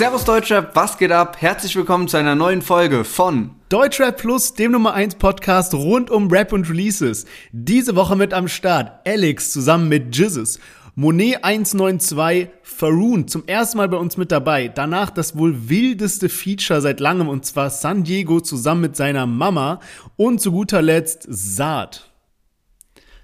Servus Deutschrap, was geht ab? Herzlich willkommen zu einer neuen Folge von Deutschrap Plus, dem Nummer 1 Podcast rund um Rap und Releases. Diese Woche mit am Start Alex zusammen mit Jizzes. Monet 192, Faroon zum ersten Mal bei uns mit dabei. Danach das wohl wildeste Feature seit langem und zwar San Diego zusammen mit seiner Mama. Und zu guter Letzt Saad.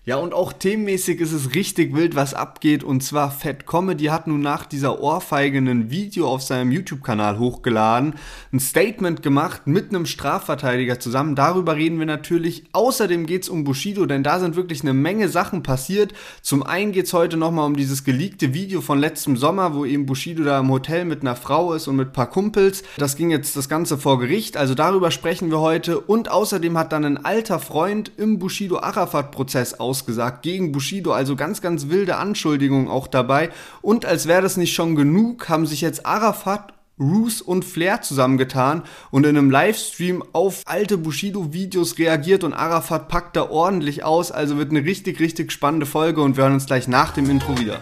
Ja, und auch themenmäßig ist es richtig wild, was abgeht. Und zwar Fat Comedy hat nun nach dieser Ohrfeige ein Video auf seinem YouTube-Kanal hochgeladen, ein Statement gemacht mit einem Strafverteidiger zusammen. Darüber reden wir natürlich. Außerdem geht's um Bushido, denn da sind wirklich eine Menge Sachen passiert. Zum einen geht's heute nochmal um dieses geleakte Video von letztem Sommer, wo eben Bushido da im Hotel mit einer Frau ist und mit paar Kumpels. Das ging jetzt das Ganze vor Gericht, also darüber sprechen wir heute. Und außerdem hat dann ein alter Freund im Bushido-Arafat-Prozess aus ausgesagt gegen Bushido, also ganz, ganz wilde Anschuldigungen auch dabei. Und als wäre das nicht schon genug, haben sich jetzt Arafat Roos und Flair zusammengetan und in einem Livestream auf alte Bushido-Videos reagiert und Arafat packt da ordentlich aus. Also wird eine richtig, richtig spannende Folge und wir hören uns gleich nach dem Intro wieder.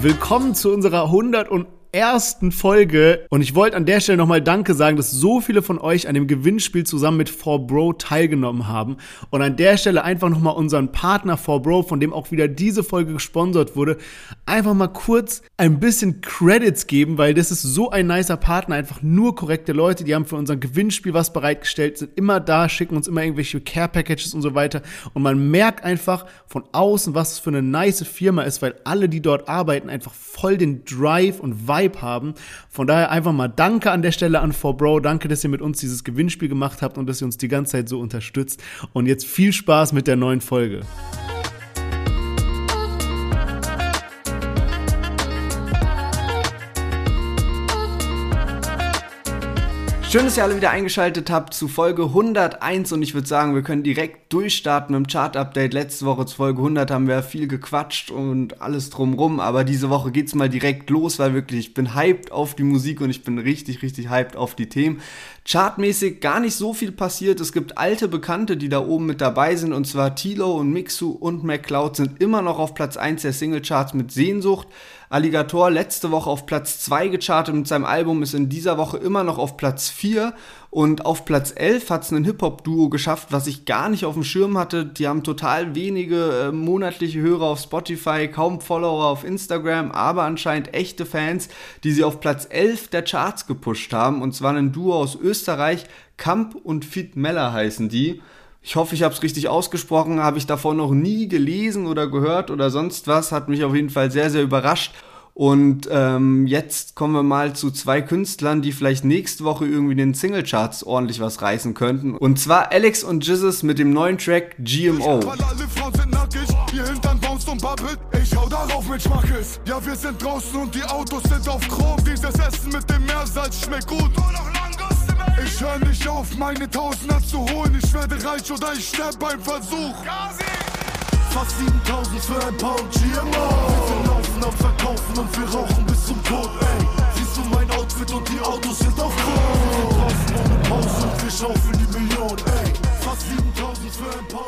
Willkommen zu unserer 100 und ersten Folge. Und ich wollte an der Stelle nochmal Danke sagen, dass so viele von euch an dem Gewinnspiel zusammen mit 4Bro teilgenommen haben. Und an der Stelle einfach nochmal unseren Partner 4Bro, von dem auch wieder diese Folge gesponsert wurde, einfach mal kurz ein bisschen Credits geben, weil das ist so ein nicer Partner. Einfach nur korrekte Leute, die haben für unser Gewinnspiel was bereitgestellt, sind immer da, schicken uns immer irgendwelche Care Packages und so weiter. Und man merkt einfach von außen, was es für eine nice Firma ist, weil alle, die dort arbeiten, einfach voll den Drive und Vibe Vibe haben. Von daher einfach mal Danke an der Stelle an 4Bro. Danke, dass ihr mit uns dieses Gewinnspiel gemacht habt und dass ihr uns die ganze Zeit so unterstützt. Und jetzt viel Spaß mit der neuen Folge. Schön, dass ihr alle wieder eingeschaltet habt zu Folge 101 und ich würde sagen, wir können direkt durchstarten mit dem Chart-Update. Letzte Woche zu Folge 100 haben wir viel gequatscht und alles drumrum, aber diese Woche geht's mal direkt los, weil wirklich ich bin hyped auf die Musik und ich bin richtig, richtig hyped auf die Themen. Chartmäßig gar nicht so viel passiert. Es gibt alte Bekannte, die da oben mit dabei sind und zwar Tilo und Mixu und McCloud sind immer noch auf Platz 1 der Singlecharts mit Sehnsucht. Alligator letzte Woche auf Platz 2 gechartet mit seinem Album, ist in dieser Woche immer noch auf Platz 4 und auf Platz 11 hat es ein Hip-Hop-Duo geschafft, was ich gar nicht auf dem Schirm hatte. Die haben total wenige äh, monatliche Hörer auf Spotify, kaum Follower auf Instagram, aber anscheinend echte Fans, die sie auf Platz 11 der Charts gepusht haben. Und zwar ein Duo aus Österreich, Kamp und Fit Meller heißen die. Ich hoffe, ich habe es richtig ausgesprochen, habe ich davon noch nie gelesen oder gehört oder sonst was, hat mich auf jeden Fall sehr, sehr überrascht. Und ähm, jetzt kommen wir mal zu zwei Künstlern, die vielleicht nächste Woche irgendwie in den Singlecharts ordentlich was reißen könnten. Und zwar Alex und Jizzes mit dem neuen Track GMO. Ich hau darauf mit Schmackes. Ja, wir sind draußen und die Autos sind auf Chrom. Dieses Essen mit dem Meersalz schmeckt gut. Nur noch ich hör nicht auf, meine Tausender zu holen. Ich werde reich oder ich sterb beim Versuch. Fast 7000 für ein Pound GMO. Wir laufen am Verkaufen und wir rauchen bis zum Tod, ey. Siehst du mein Outfit und die Autos sind auf Chrom. Wir draußen ohne Pause und wir schaufeln die Million, ey.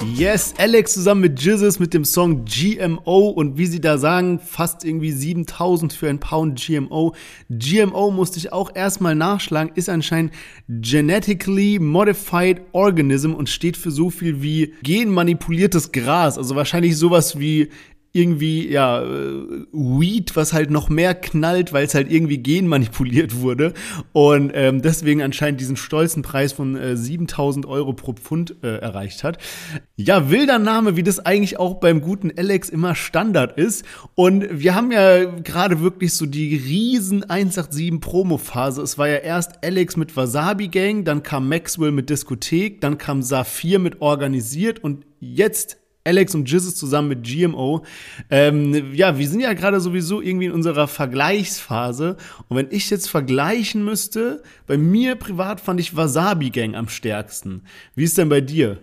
Yes, Alex zusammen mit Jizzes mit dem Song GMO und wie sie da sagen, fast irgendwie 7000 für ein Pound GMO. GMO musste ich auch erstmal nachschlagen, ist anscheinend Genetically Modified Organism und steht für so viel wie genmanipuliertes Gras. Also wahrscheinlich sowas wie irgendwie, ja, äh, Weed, was halt noch mehr knallt, weil es halt irgendwie genmanipuliert wurde. Und ähm, deswegen anscheinend diesen stolzen Preis von äh, 7000 Euro pro Pfund äh, erreicht hat. Ja, wilder Name, wie das eigentlich auch beim guten Alex immer Standard ist. Und wir haben ja gerade wirklich so die riesen 187 Promo-Phase. Es war ja erst Alex mit Wasabi Gang, dann kam Maxwell mit Diskothek, dann kam Saphir mit Organisiert und jetzt Alex und Jizzes zusammen mit GMO. Ähm, ja, wir sind ja gerade sowieso irgendwie in unserer Vergleichsphase. Und wenn ich jetzt vergleichen müsste, bei mir privat fand ich Wasabi Gang am stärksten. Wie ist denn bei dir?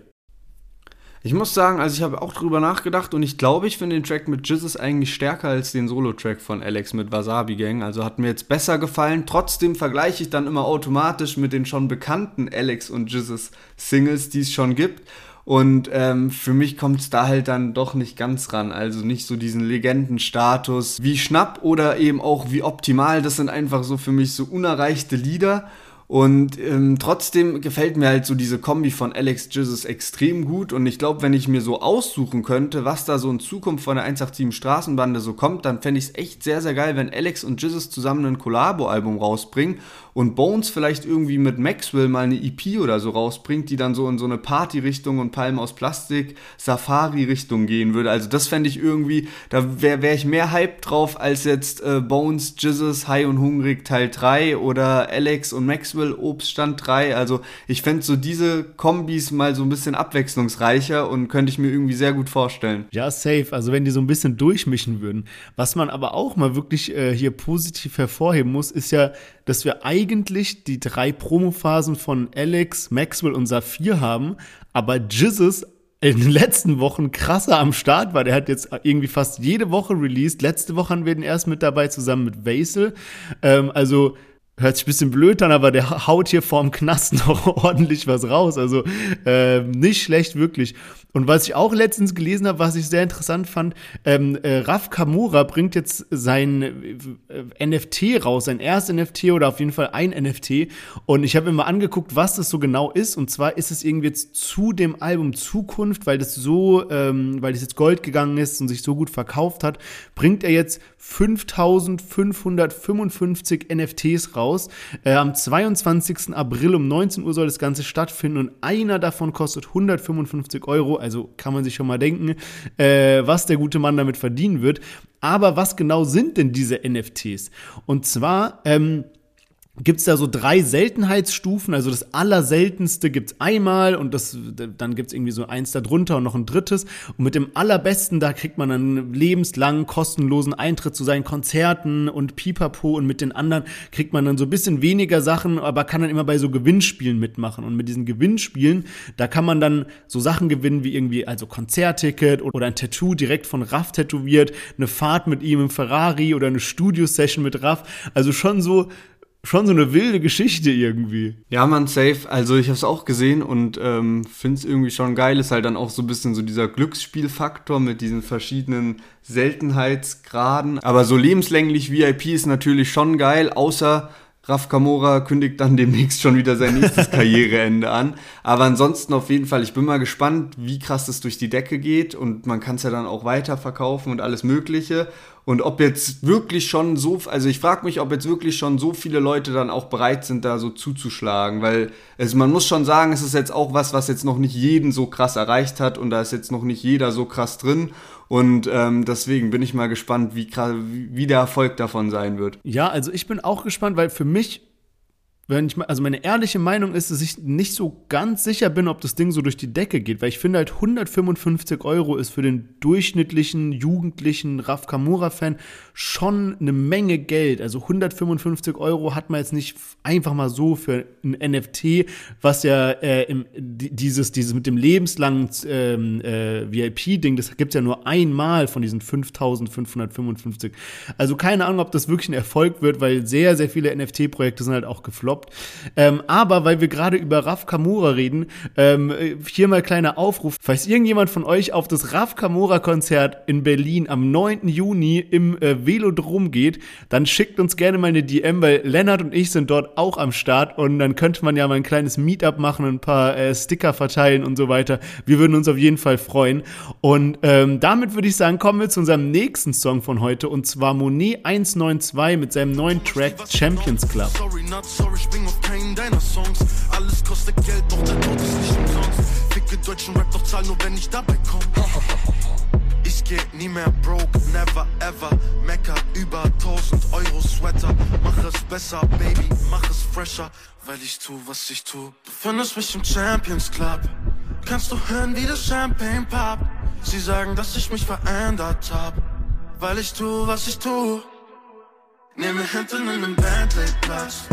Ich muss sagen, also ich habe auch drüber nachgedacht und ich glaube, ich finde den Track mit Jizzes eigentlich stärker als den Solo-Track von Alex mit Wasabi Gang. Also hat mir jetzt besser gefallen. Trotzdem vergleiche ich dann immer automatisch mit den schon bekannten Alex und Jizzes Singles, die es schon gibt. Und ähm, für mich kommt es da halt dann doch nicht ganz ran. Also nicht so diesen Legendenstatus wie Schnapp oder eben auch wie Optimal. Das sind einfach so für mich so unerreichte Lieder. Und ähm, trotzdem gefällt mir halt so diese Kombi von Alex Jesus extrem gut. Und ich glaube, wenn ich mir so aussuchen könnte, was da so in Zukunft von der 187 Straßenbande so kommt, dann fände ich es echt sehr, sehr geil, wenn Alex und Jesus zusammen ein Collabo-Album rausbringen und Bones vielleicht irgendwie mit Maxwell mal eine EP oder so rausbringt, die dann so in so eine Party-Richtung und Palmen aus Plastik, Safari-Richtung gehen würde. Also das fände ich irgendwie, da wäre wär ich mehr Hype drauf als jetzt äh, Bones, Jesus, High und Hungrig Teil 3 oder Alex und Maxwell Obststand 3. Also ich fände so diese Kombis mal so ein bisschen abwechslungsreicher und könnte ich mir irgendwie sehr gut vorstellen. Ja, safe. Also wenn die so ein bisschen durchmischen würden. Was man aber auch mal wirklich äh, hier positiv hervorheben muss, ist ja, dass wir eigentlich die drei Promophasen von Alex, Maxwell und Saphir haben, aber Jizzes in den letzten Wochen krasser am Start war. Der hat jetzt irgendwie fast jede Woche released. Letzte Woche haben wir den erst mit dabei, zusammen mit Vasil. Ähm, also hört sich ein bisschen blöd an, aber der haut hier vorm Knast noch ordentlich was raus. Also äh, nicht schlecht, wirklich. Und was ich auch letztens gelesen habe, was ich sehr interessant fand, ähm, äh, Raf Kamura bringt jetzt sein äh, NFT raus, sein erstes NFT oder auf jeden Fall ein NFT. Und ich habe mir mal angeguckt, was das so genau ist. Und zwar ist es irgendwie jetzt zu dem Album Zukunft, weil das so, ähm, weil das jetzt Gold gegangen ist und sich so gut verkauft hat, bringt er jetzt 5555 NFTs raus. Äh, am 22. April um 19 Uhr soll das Ganze stattfinden und einer davon kostet 155 Euro also kann man sich schon mal denken, äh, was der gute Mann damit verdienen wird. Aber was genau sind denn diese NFTs? Und zwar, ähm, gibt es da so drei Seltenheitsstufen. Also das Allerseltenste gibt es einmal und das, dann gibt es irgendwie so eins darunter und noch ein drittes. Und mit dem Allerbesten, da kriegt man einen lebenslangen, kostenlosen Eintritt zu seinen Konzerten und Pipapo. Und mit den anderen kriegt man dann so ein bisschen weniger Sachen, aber kann dann immer bei so Gewinnspielen mitmachen. Und mit diesen Gewinnspielen, da kann man dann so Sachen gewinnen wie irgendwie also Konzertticket oder ein Tattoo direkt von Raff tätowiert, eine Fahrt mit ihm im Ferrari oder eine Studio-Session mit Raff. Also schon so schon so eine wilde Geschichte irgendwie. Ja, man, safe. Also ich habe es auch gesehen und ähm, finde es irgendwie schon geil. Ist halt dann auch so ein bisschen so dieser Glücksspielfaktor mit diesen verschiedenen Seltenheitsgraden. Aber so lebenslänglich VIP ist natürlich schon geil, außer Raf Kamora kündigt dann demnächst schon wieder sein nächstes Karriereende an. Aber ansonsten auf jeden Fall, ich bin mal gespannt, wie krass das durch die Decke geht und man kann es ja dann auch weiterverkaufen und alles Mögliche. Und ob jetzt wirklich schon so, also ich frage mich, ob jetzt wirklich schon so viele Leute dann auch bereit sind, da so zuzuschlagen, weil es, man muss schon sagen, es ist jetzt auch was, was jetzt noch nicht jeden so krass erreicht hat und da ist jetzt noch nicht jeder so krass drin. Und ähm, deswegen bin ich mal gespannt, wie, wie der Erfolg davon sein wird. Ja, also ich bin auch gespannt, weil für mich wenn ich, also meine ehrliche Meinung ist, dass ich nicht so ganz sicher bin, ob das Ding so durch die Decke geht, weil ich finde halt 155 Euro ist für den durchschnittlichen jugendlichen Raf Kamura-Fan schon eine Menge Geld. Also 155 Euro hat man jetzt nicht einfach mal so für ein NFT, was ja äh, im, dieses, dieses mit dem lebenslangen ähm, äh, VIP-Ding, das gibt's ja nur einmal von diesen 5555. Also keine Ahnung, ob das wirklich ein Erfolg wird, weil sehr, sehr viele NFT-Projekte sind halt auch gefloppt gefloppt. Ähm, aber weil wir gerade über Raf Kamura reden, ähm, hier mal kleiner Aufruf. Falls irgendjemand von euch auf das Raf Kamura Konzert in Berlin am 9. Juni im äh, Velodrom geht, dann schickt uns gerne mal eine DM, weil Lennart und ich sind dort auch am Start und dann könnte man ja mal ein kleines Meetup machen, ein paar äh, Sticker verteilen und so weiter. Wir würden uns auf jeden Fall freuen. Und ähm, damit würde ich sagen, kommen wir zu unserem nächsten Song von heute und zwar Monet 192 mit seinem neuen Track Champions Club. Sorry, not sorry spring auf keinen deiner Songs. Alles kostet Geld, doch der Tod ist nicht umsonst. Ficke deutschen Rap, doch zahl nur, wenn ich dabei komm. Ich geh nie mehr broke, never ever. Mecker über 1000 Euro Sweater. Mach es besser, Baby, mach es fresher. Weil ich tu, was ich tu. Du findest mich im Champions Club. Kannst du hören, wie das Champagne pop. Sie sagen, dass ich mich verändert hab. Weil ich tu, was ich tu. Nehme hinten in einem Bentley Platz.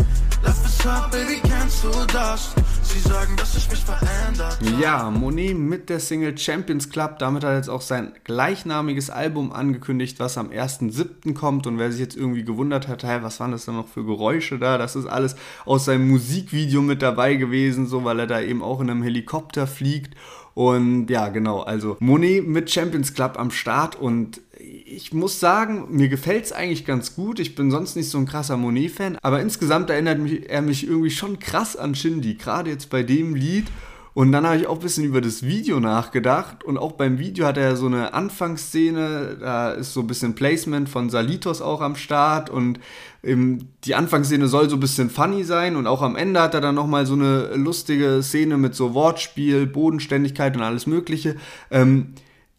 Ja, Monet mit der Single Champions Club. Damit hat er jetzt auch sein gleichnamiges Album angekündigt, was am 1.7. kommt. Und wer sich jetzt irgendwie gewundert hat, hey, was waren das denn noch für Geräusche da? Das ist alles aus seinem Musikvideo mit dabei gewesen, so weil er da eben auch in einem Helikopter fliegt Und ja, genau, also Monet mit Champions Club am Start und ich muss sagen, mir gefällt es eigentlich ganz gut. Ich bin sonst nicht so ein krasser Monet-Fan, aber insgesamt erinnert mich, er mich irgendwie schon krass an Shindy, gerade jetzt bei dem Lied. Und dann habe ich auch ein bisschen über das Video nachgedacht. Und auch beim Video hat er so eine Anfangsszene, da ist so ein bisschen Placement von Salitos auch am Start. Und die Anfangsszene soll so ein bisschen funny sein. Und auch am Ende hat er dann nochmal so eine lustige Szene mit so Wortspiel, Bodenständigkeit und alles Mögliche. Ähm,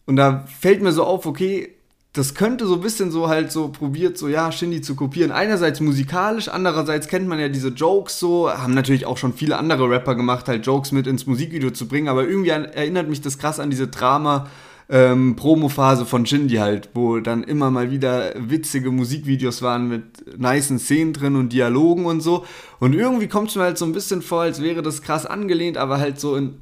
und da fällt mir so auf, okay, das könnte so ein bisschen so halt so probiert, so ja, Shindy zu kopieren. Einerseits musikalisch, andererseits kennt man ja diese Jokes so, haben natürlich auch schon viele andere Rapper gemacht, halt Jokes mit ins Musikvideo zu bringen, aber irgendwie erinnert mich das krass an diese Drama- ähm, Promo-Phase von Shindy halt, wo dann immer mal wieder witzige Musikvideos waren mit nicen Szenen drin und Dialogen und so. Und irgendwie kommt es mir halt so ein bisschen vor, als wäre das krass angelehnt, aber halt so in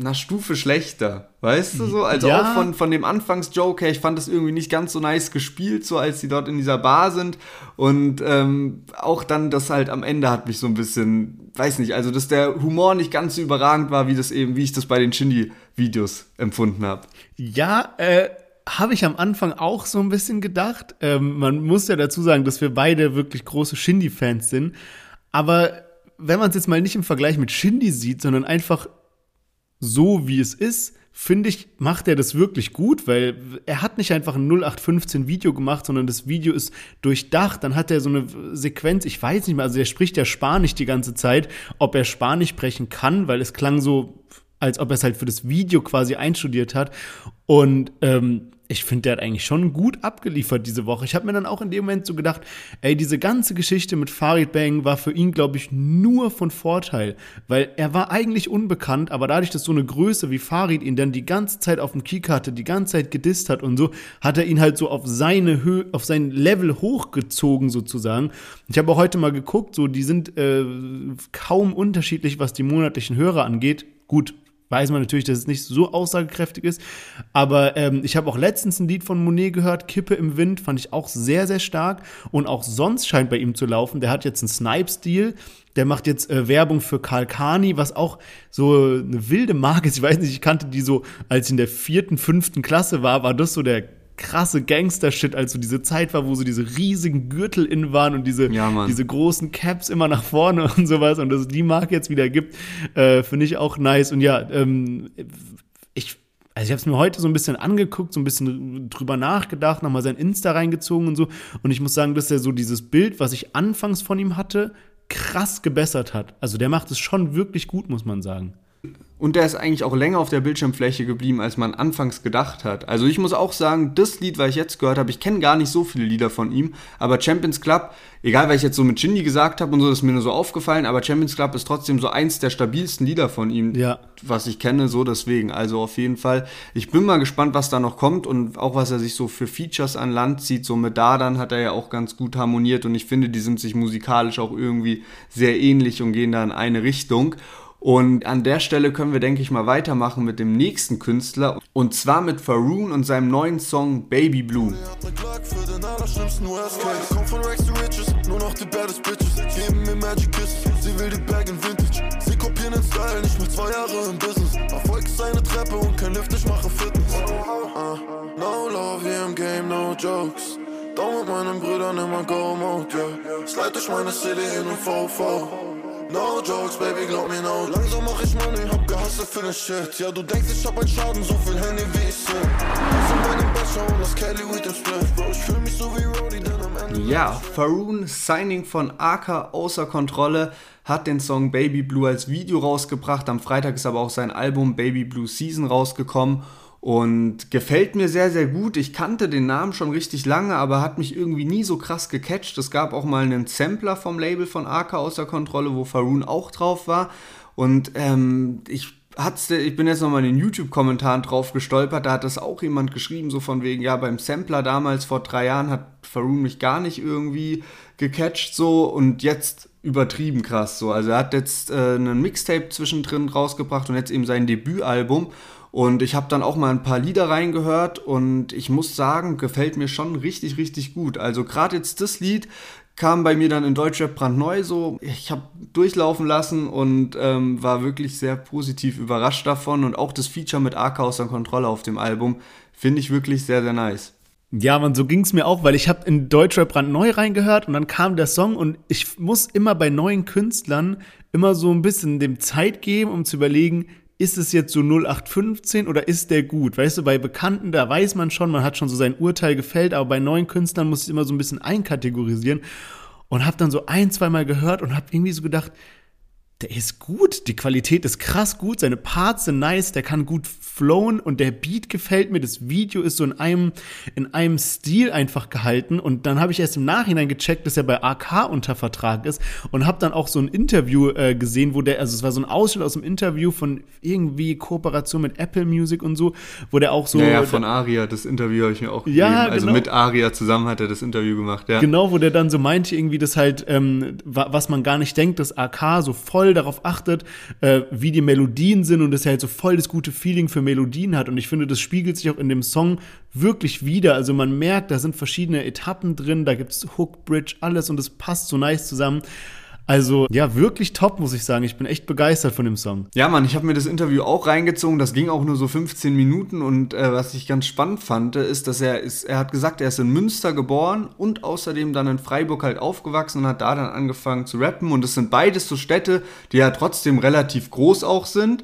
einer Stufe schlechter. Weißt du so? Also ja. auch von, von dem Anfangsjoke her, ich fand das irgendwie nicht ganz so nice gespielt, so als sie dort in dieser Bar sind. Und ähm, auch dann das halt am Ende hat mich so ein bisschen, weiß nicht, also dass der Humor nicht ganz so überragend war, wie das eben, wie ich das bei den Shindy-Videos empfunden habe. Ja, äh, habe ich am Anfang auch so ein bisschen gedacht. Ähm, man muss ja dazu sagen, dass wir beide wirklich große Shindy-Fans sind. Aber wenn man es jetzt mal nicht im Vergleich mit Shindy sieht, sondern einfach so wie es ist, finde ich, macht er das wirklich gut, weil er hat nicht einfach ein 0815 Video gemacht, sondern das Video ist durchdacht. Dann hat er so eine Sequenz, ich weiß nicht mehr, also er spricht ja Spanisch die ganze Zeit, ob er Spanisch sprechen kann, weil es klang so, als ob er es halt für das Video quasi einstudiert hat. Und ähm, ich finde, der hat eigentlich schon gut abgeliefert diese Woche. Ich habe mir dann auch in dem Moment so gedacht, ey, diese ganze Geschichte mit Farid Bang war für ihn, glaube ich, nur von Vorteil, weil er war eigentlich unbekannt, aber dadurch, dass so eine Größe wie Farid ihn dann die ganze Zeit auf dem Kick hatte, die ganze Zeit gedisst hat und so, hat er ihn halt so auf seine Höhe, auf sein Level hochgezogen sozusagen. Ich habe heute mal geguckt, so die sind äh, kaum unterschiedlich, was die monatlichen Hörer angeht. Gut, weiß man natürlich, dass es nicht so aussagekräftig ist. Aber ähm, ich habe auch letztens ein Lied von Monet gehört, Kippe im Wind, fand ich auch sehr, sehr stark. Und auch sonst scheint bei ihm zu laufen. Der hat jetzt einen Snipe-Stil. Der macht jetzt äh, Werbung für Karl Kani, was auch so eine wilde Marke ist. Ich weiß nicht, ich kannte die so, als ich in der vierten, fünften Klasse war, war das so der krasse Gangster-Shit, als so diese Zeit war, wo so diese riesigen Gürtel in waren und diese, ja, diese großen Caps immer nach vorne und sowas und dass es die Marke jetzt wieder gibt, äh, finde ich auch nice. Und ja, ähm, ich also ich habe es mir heute so ein bisschen angeguckt, so ein bisschen drüber nachgedacht, nochmal sein Insta reingezogen und so. Und ich muss sagen, dass er so dieses Bild, was ich anfangs von ihm hatte, krass gebessert hat. Also der macht es schon wirklich gut, muss man sagen. Und der ist eigentlich auch länger auf der Bildschirmfläche geblieben, als man anfangs gedacht hat. Also ich muss auch sagen, das Lied, was ich jetzt gehört habe, ich kenne gar nicht so viele Lieder von ihm, aber Champions Club, egal was ich jetzt so mit Shindy gesagt habe und so, das ist mir nur so aufgefallen, aber Champions Club ist trotzdem so eins der stabilsten Lieder von ihm, ja. was ich kenne, so deswegen. Also auf jeden Fall, ich bin mal gespannt, was da noch kommt und auch was er sich so für Features an Land zieht. So mit Dardan hat er ja auch ganz gut harmoniert und ich finde, die sind sich musikalisch auch irgendwie sehr ähnlich und gehen da in eine Richtung. Und an der Stelle können wir, denke ich, mal weitermachen mit dem nächsten Künstler. Und zwar mit Faroon und seinem neuen Song Baby Blue. No love hier im Game, no jokes. Doch mit meinen Brüdern immer Go Mode, yeah. Slide durch meine City in und VV. No jokes, baby, glaub mir no. Langsam mach ich Money, hab gehasselt für den Shit. Ja, du denkst, ich hab ein Schaden, so viel Handy wie ich sind. Bei dem Becher und das Kelly with dem Split. Bro, ich fühl mich so wie Roddy, denn am Ende. Ja, Faroon, Signing von AK außer Kontrolle, hat den Song Baby Blue als Video rausgebracht. Am Freitag ist aber auch sein Album Baby Blue Season rausgekommen. Und gefällt mir sehr, sehr gut. Ich kannte den Namen schon richtig lange, aber hat mich irgendwie nie so krass gecatcht. Es gab auch mal einen Sampler vom Label von AK außer Kontrolle, wo Faroon auch drauf war. Und ähm, ich hat's, ich bin jetzt nochmal in den YouTube-Kommentaren drauf gestolpert, da hat das auch jemand geschrieben, so von wegen, ja, beim Sampler damals vor drei Jahren hat Faroon mich gar nicht irgendwie gecatcht, so, und jetzt übertrieben krass, so. Also er hat jetzt äh, einen Mixtape zwischendrin rausgebracht und jetzt eben sein Debütalbum und ich habe dann auch mal ein paar Lieder reingehört und ich muss sagen, gefällt mir schon richtig, richtig gut. Also gerade jetzt das Lied kam bei mir dann in Deutschrap brandneu so. Ich habe durchlaufen lassen und ähm, war wirklich sehr positiv überrascht davon. Und auch das Feature mit AK außer Kontrolle auf dem Album finde ich wirklich sehr, sehr nice. Ja, man, so ging's mir auch, weil ich habe in Deutschrap brandneu reingehört und dann kam der Song und ich muss immer bei neuen Künstlern immer so ein bisschen dem Zeit geben, um zu überlegen, ist es jetzt so 0815 oder ist der gut? Weißt du, bei Bekannten, da weiß man schon, man hat schon so sein Urteil gefällt, aber bei neuen Künstlern muss ich immer so ein bisschen einkategorisieren und habe dann so ein, zweimal gehört und habe irgendwie so gedacht, der ist gut, die Qualität ist krass gut, seine Parts sind nice, der kann gut flown und der Beat gefällt mir. Das Video ist so in einem, in einem Stil einfach gehalten. Und dann habe ich erst im Nachhinein gecheckt, dass er bei AK unter Vertrag ist und habe dann auch so ein Interview äh, gesehen, wo der, also es war so ein Ausschnitt aus dem Interview von irgendwie Kooperation mit Apple Music und so, wo der auch so. Ja, ja von Aria, das Interview habe ich mir auch gegeben. Ja, also genau. mit Aria zusammen hat er das Interview gemacht, ja. Genau, wo der dann so meinte, irgendwie, dass halt, ähm, was man gar nicht denkt, dass AK so voll darauf achtet, äh, wie die Melodien sind und dass er halt so voll das gute Feeling für Melodien hat. Und ich finde, das spiegelt sich auch in dem Song wirklich wieder. Also man merkt, da sind verschiedene Etappen drin, da gibt es Hook, Bridge, alles und es passt so nice zusammen. Also ja, wirklich top, muss ich sagen. Ich bin echt begeistert von dem Song. Ja, Mann, ich habe mir das Interview auch reingezogen. Das ging auch nur so 15 Minuten. Und äh, was ich ganz spannend fand, ist, dass er ist, er hat gesagt, er ist in Münster geboren und außerdem dann in Freiburg halt aufgewachsen und hat da dann angefangen zu rappen. Und es sind beides so Städte, die ja trotzdem relativ groß auch sind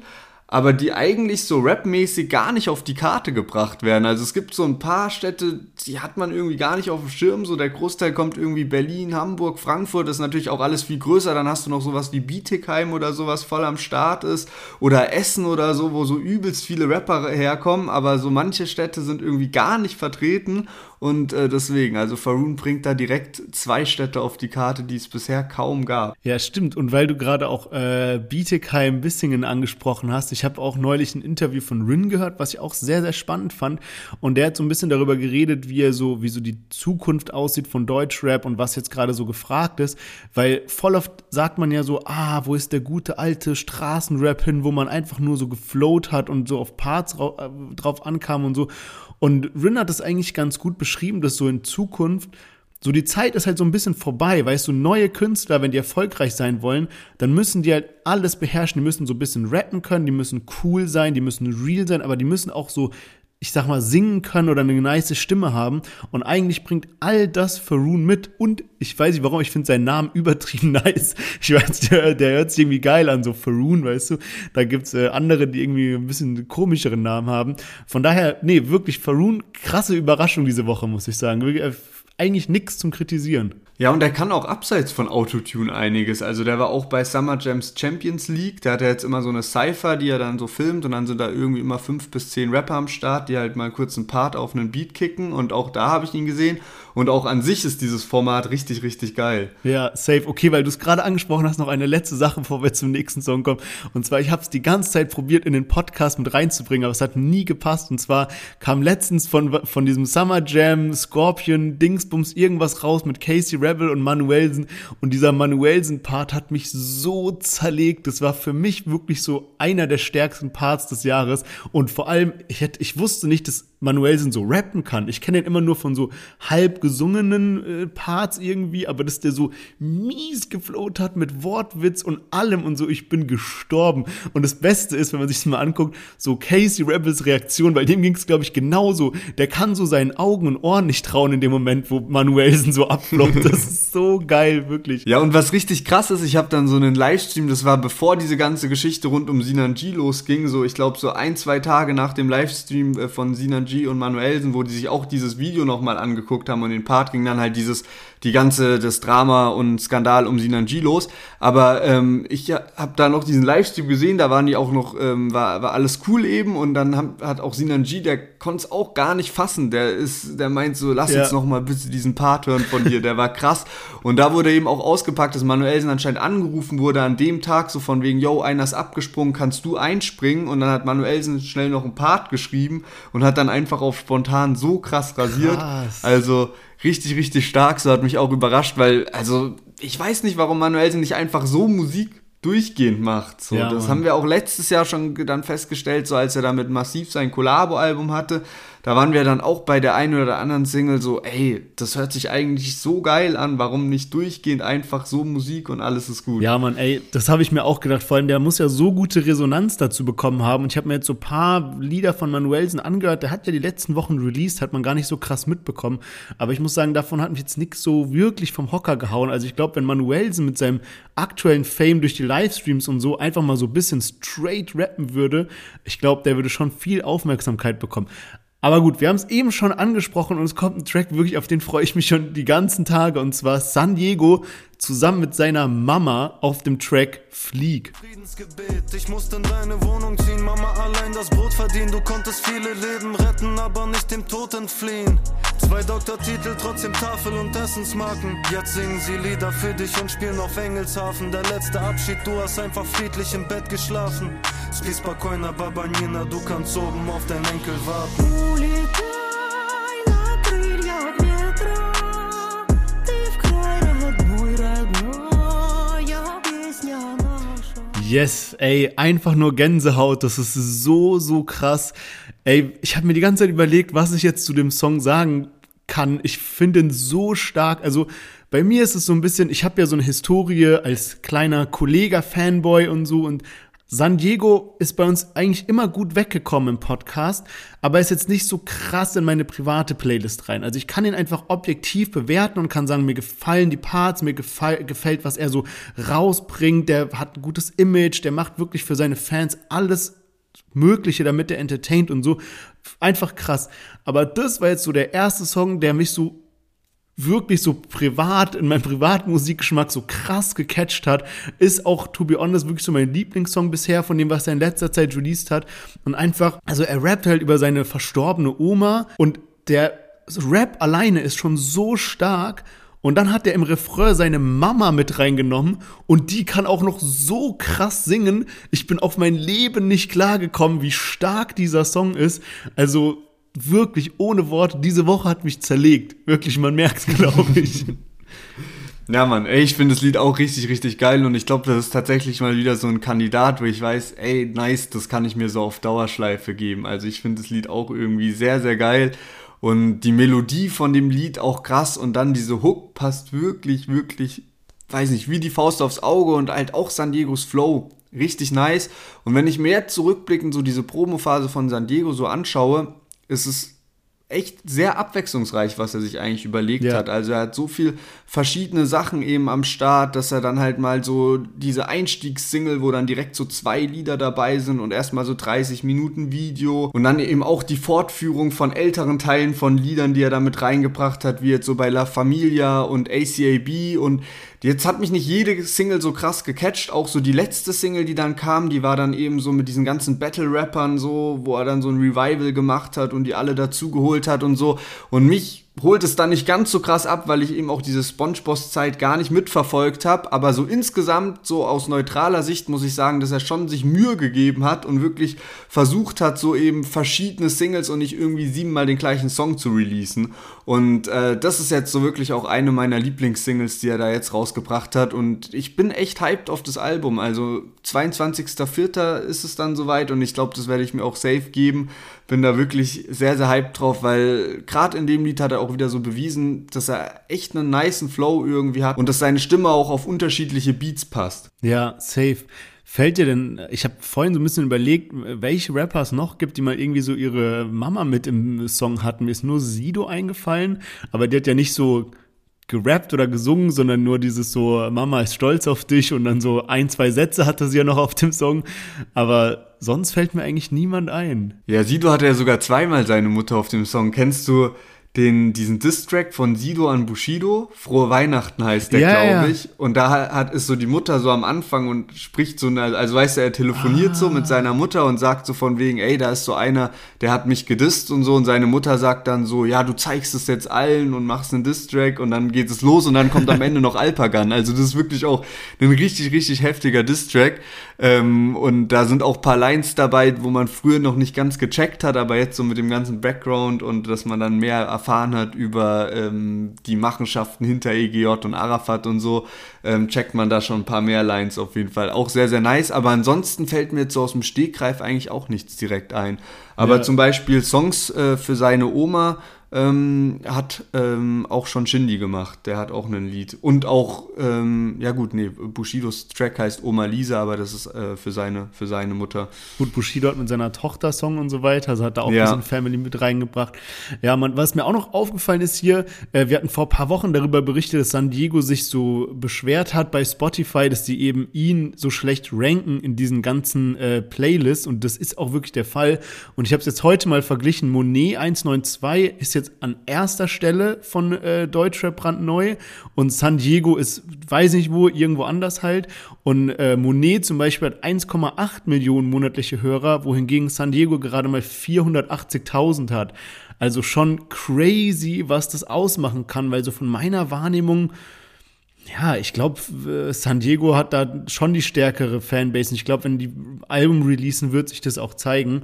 aber die eigentlich so rapmäßig gar nicht auf die Karte gebracht werden. Also es gibt so ein paar Städte, die hat man irgendwie gar nicht auf dem Schirm. So der Großteil kommt irgendwie Berlin, Hamburg, Frankfurt, ist natürlich auch alles viel größer. Dann hast du noch sowas wie Bietigheim oder sowas voll am Start ist. Oder Essen oder so, wo so übelst viele Rapper herkommen. Aber so manche Städte sind irgendwie gar nicht vertreten. Und äh, deswegen, also Faroon bringt da direkt zwei Städte auf die Karte, die es bisher kaum gab. Ja, stimmt. Und weil du gerade auch äh, Bietigheim, Bissingen angesprochen hast, ich habe auch neulich ein Interview von Rin gehört, was ich auch sehr, sehr spannend fand. Und der hat so ein bisschen darüber geredet, wie er so, wie so die Zukunft aussieht von Deutschrap und was jetzt gerade so gefragt ist. Weil voll oft sagt man ja so, ah, wo ist der gute alte Straßenrap hin, wo man einfach nur so geflowt hat und so auf Parts äh, drauf ankam und so. Und Rin hat das eigentlich ganz gut beschrieben, dass so in Zukunft so die Zeit ist halt so ein bisschen vorbei, weißt du, neue Künstler, wenn die erfolgreich sein wollen, dann müssen die halt alles beherrschen, die müssen so ein bisschen rappen können, die müssen cool sein, die müssen real sein, aber die müssen auch so ich sag mal, singen können oder eine nice Stimme haben. Und eigentlich bringt all das Faroon mit. Und ich weiß nicht warum, ich finde seinen Namen übertrieben nice. Ich weiß, der, der hört sich irgendwie geil an, so Faroon, weißt du. Da gibt's äh, andere, die irgendwie ein bisschen komischeren Namen haben. Von daher, nee, wirklich Faroon, krasse Überraschung diese Woche, muss ich sagen. Äh, eigentlich nichts zum Kritisieren. Ja, und er kann auch abseits von Autotune einiges. Also der war auch bei Summer Jams Champions League. Da hat er jetzt immer so eine Cypher, die er dann so filmt und dann sind da irgendwie immer fünf bis zehn Rapper am Start, die halt mal kurz einen Part auf einen Beat kicken und auch da habe ich ihn gesehen. Und auch an sich ist dieses Format richtig, richtig geil. Ja, safe. Okay, weil du es gerade angesprochen hast, noch eine letzte Sache, bevor wir zum nächsten Song kommen. Und zwar, ich habe es die ganze Zeit probiert, in den Podcast mit reinzubringen, aber es hat nie gepasst. Und zwar kam letztens von, von diesem Summer Jam, Scorpion, Dingsbums, irgendwas raus mit Casey Rebel und Manuelsen. Und dieser Manuelsen-Part hat mich so zerlegt. Das war für mich wirklich so einer der stärksten Parts des Jahres. Und vor allem, ich, hätte, ich wusste nicht, dass Manuelsen so rappen kann. Ich kenne ihn immer nur von so halb gesungenen äh, Parts irgendwie, aber dass der so mies geflowt hat mit Wortwitz und allem und so, ich bin gestorben. Und das Beste ist, wenn man sich das mal anguckt, so Casey Rebels Reaktion, weil dem ging es, glaube ich, genauso. Der kann so seinen Augen und Ohren nicht trauen in dem Moment, wo Manuelsen so abfloppt. Das ist so geil, wirklich. Ja, und was richtig krass ist, ich habe dann so einen Livestream, das war bevor diese ganze Geschichte rund um Sinan G losging, so ich glaube so ein, zwei Tage nach dem Livestream äh, von Sinan G und Manuelsen, wo die sich auch dieses Video nochmal angeguckt haben und den Part ging dann halt dieses die ganze, das Drama und Skandal um Sinan G los. Aber ähm, ich habe da noch diesen Livestream gesehen, da waren die auch noch, ähm, war, war alles cool eben und dann hat, hat auch Sinan G, der konnte es auch gar nicht fassen. Der ist, der meint so, lass ja. jetzt noch mal bitte diesen Part hören von dir, der war krass. Und da wurde eben auch ausgepackt, dass Manuelsen anscheinend angerufen wurde an dem Tag, so von wegen, yo, einer ist abgesprungen, kannst du einspringen? Und dann hat Manuelsen schnell noch einen Part geschrieben und hat dann einfach auf spontan so krass rasiert. Krass. Also richtig, richtig stark. So hat mich auch überrascht, weil, also, ich weiß nicht, warum Manuelsen nicht einfach so Musik durchgehend macht. So, ja, das haben wir auch letztes Jahr schon dann festgestellt, so als er damit massiv sein Collabo-Album hatte. Da waren wir dann auch bei der einen oder anderen Single so, ey, das hört sich eigentlich so geil an, warum nicht durchgehend einfach so Musik und alles ist gut. Ja, Mann, ey, das habe ich mir auch gedacht. Vor allem, der muss ja so gute Resonanz dazu bekommen haben. Und ich habe mir jetzt so ein paar Lieder von Manuelsen angehört. Der hat ja die letzten Wochen released, hat man gar nicht so krass mitbekommen. Aber ich muss sagen, davon hat mich jetzt nichts so wirklich vom Hocker gehauen. Also ich glaube, wenn Manuelsen mit seinem aktuellen Fame durch die Livestreams und so einfach mal so ein bisschen straight rappen würde, ich glaube, der würde schon viel Aufmerksamkeit bekommen. Aber gut, wir haben es eben schon angesprochen und es kommt ein Track wirklich, auf den freue ich mich schon die ganzen Tage und zwar San Diego zusammen mit seiner Mama auf dem Track Flieg. Friedensgebet, ich musste in deine Wohnung ziehen, Mama allein das Brot verdienen, du konntest viele Leben retten, aber nicht dem Tod entfliehen. Zwei Doktortitel, trotzdem Tafel und Essensmarken. Jetzt singen sie Lieder für dich und spielen auf Engelshafen. Der letzte Abschied, du hast einfach friedlich im Bett geschlafen. Spij spokojna Babanina, du kannst oben auf deinen Enkel warten. Yes, ey, einfach nur Gänsehaut, das ist so, so krass. Ey, ich habe mir die ganze Zeit überlegt, was ich jetzt zu dem Song sagen kann. Ich finde ihn so stark. Also bei mir ist es so ein bisschen, ich habe ja so eine Historie als kleiner Kollega-Fanboy und so und San Diego ist bei uns eigentlich immer gut weggekommen im Podcast, aber ist jetzt nicht so krass in meine private Playlist rein. Also ich kann ihn einfach objektiv bewerten und kann sagen, mir gefallen die Parts, mir gefällt, was er so rausbringt, der hat ein gutes Image, der macht wirklich für seine Fans alles Mögliche, damit er entertaint und so. Einfach krass. Aber das war jetzt so der erste Song, der mich so wirklich so privat, in meinem privaten Musikgeschmack so krass gecatcht hat, ist auch, to be honest, wirklich so mein Lieblingssong bisher von dem, was er in letzter Zeit released hat. Und einfach, also er rappt halt über seine verstorbene Oma und der Rap alleine ist schon so stark und dann hat er im Refrain seine Mama mit reingenommen und die kann auch noch so krass singen. Ich bin auf mein Leben nicht klargekommen, wie stark dieser Song ist. Also wirklich ohne Worte, diese Woche hat mich zerlegt. Wirklich, man merkt es, glaube ich. Ja, Mann, ey, ich finde das Lied auch richtig, richtig geil und ich glaube, das ist tatsächlich mal wieder so ein Kandidat, wo ich weiß, ey, nice, das kann ich mir so auf Dauerschleife geben. Also ich finde das Lied auch irgendwie sehr, sehr geil und die Melodie von dem Lied auch krass und dann diese Hook passt wirklich, wirklich, weiß nicht, wie die Faust aufs Auge und halt auch San Diegos Flow. Richtig nice. Und wenn ich mir jetzt zurückblickend so diese Promophase von San Diego so anschaue, ist es echt sehr abwechslungsreich, was er sich eigentlich überlegt ja. hat. Also er hat so viel verschiedene Sachen eben am Start, dass er dann halt mal so diese Einstiegssingle, wo dann direkt so zwei Lieder dabei sind und erstmal so 30 Minuten Video und dann eben auch die Fortführung von älteren Teilen von Liedern, die er damit reingebracht hat, wie jetzt so bei La Familia und ACAB und Jetzt hat mich nicht jede Single so krass gecatcht, auch so die letzte Single, die dann kam, die war dann eben so mit diesen ganzen Battle-Rappern so, wo er dann so ein Revival gemacht hat und die alle dazugeholt hat und so. Und mich holt es dann nicht ganz so krass ab, weil ich eben auch diese Spongeboss-Zeit gar nicht mitverfolgt habe. Aber so insgesamt, so aus neutraler Sicht, muss ich sagen, dass er schon sich Mühe gegeben hat und wirklich versucht hat, so eben verschiedene Singles und nicht irgendwie siebenmal den gleichen Song zu releasen. Und äh, das ist jetzt so wirklich auch eine meiner Lieblingssingles, die er da jetzt rausgebracht hat. Und ich bin echt hyped auf das Album. Also 22.04. ist es dann soweit und ich glaube, das werde ich mir auch safe geben bin da wirklich sehr, sehr hyped drauf, weil gerade in dem Lied hat er auch wieder so bewiesen, dass er echt einen niceen Flow irgendwie hat und dass seine Stimme auch auf unterschiedliche Beats passt. Ja, safe. Fällt dir denn, ich habe vorhin so ein bisschen überlegt, welche Rapper es noch gibt, die mal irgendwie so ihre Mama mit im Song hatten. Mir ist nur Sido eingefallen, aber der hat ja nicht so gerappt oder gesungen, sondern nur dieses so, Mama ist stolz auf dich und dann so ein, zwei Sätze hatte sie ja noch auf dem Song. Aber sonst fällt mir eigentlich niemand ein. Ja, Sido hatte ja sogar zweimal seine Mutter auf dem Song. Kennst du den, diesen Distrack von Sido an Bushido. Frohe Weihnachten heißt der, ja, glaube ich. Und da hat, ist so die Mutter so am Anfang und spricht so, also weißt du, er telefoniert ah. so mit seiner Mutter und sagt so von wegen, ey, da ist so einer, der hat mich gedisst und so. Und seine Mutter sagt dann so, ja, du zeigst es jetzt allen und machst einen Distrack und dann geht es los und dann kommt am Ende noch Alpagan. Also das ist wirklich auch ein richtig, richtig heftiger Distrack. Ähm, und da sind auch paar Lines dabei, wo man früher noch nicht ganz gecheckt hat, aber jetzt so mit dem ganzen Background und dass man dann mehr erfahren hat über ähm, die Machenschaften hinter EGJ und Arafat und so, ähm, checkt man da schon ein paar mehr Lines auf jeden Fall. Auch sehr, sehr nice. Aber ansonsten fällt mir jetzt so aus dem Stegreif eigentlich auch nichts direkt ein. Aber ja. zum Beispiel Songs äh, für seine Oma ähm, hat ähm, auch schon Shindy gemacht. Der hat auch ein Lied. Und auch, ähm, ja gut, nee, Bushidos Track heißt Oma Lisa, aber das ist äh, für, seine, für seine Mutter. Gut, Bushido hat mit seiner Tochter Song und so weiter, also hat da auch ja. ein bisschen Family mit reingebracht. Ja, man, was mir auch noch aufgefallen ist hier, äh, wir hatten vor ein paar Wochen darüber berichtet, dass San Diego sich so beschwert hat bei Spotify, dass die eben ihn so schlecht ranken in diesen ganzen äh, Playlists und das ist auch wirklich der Fall. Und ich habe es jetzt heute mal verglichen. Monet 192 ist jetzt an erster Stelle von äh, Deutschrap brandneu und San Diego ist, weiß nicht wo, irgendwo anders halt. Und äh, Monet zum Beispiel hat 1,8 Millionen monatliche Hörer, wohingegen San Diego gerade mal 480.000 hat. Also schon crazy, was das ausmachen kann, weil so von meiner Wahrnehmung ja, ich glaube, äh, San Diego hat da schon die stärkere Fanbase. Und ich glaube, wenn die Album releasen, wird sich das auch zeigen.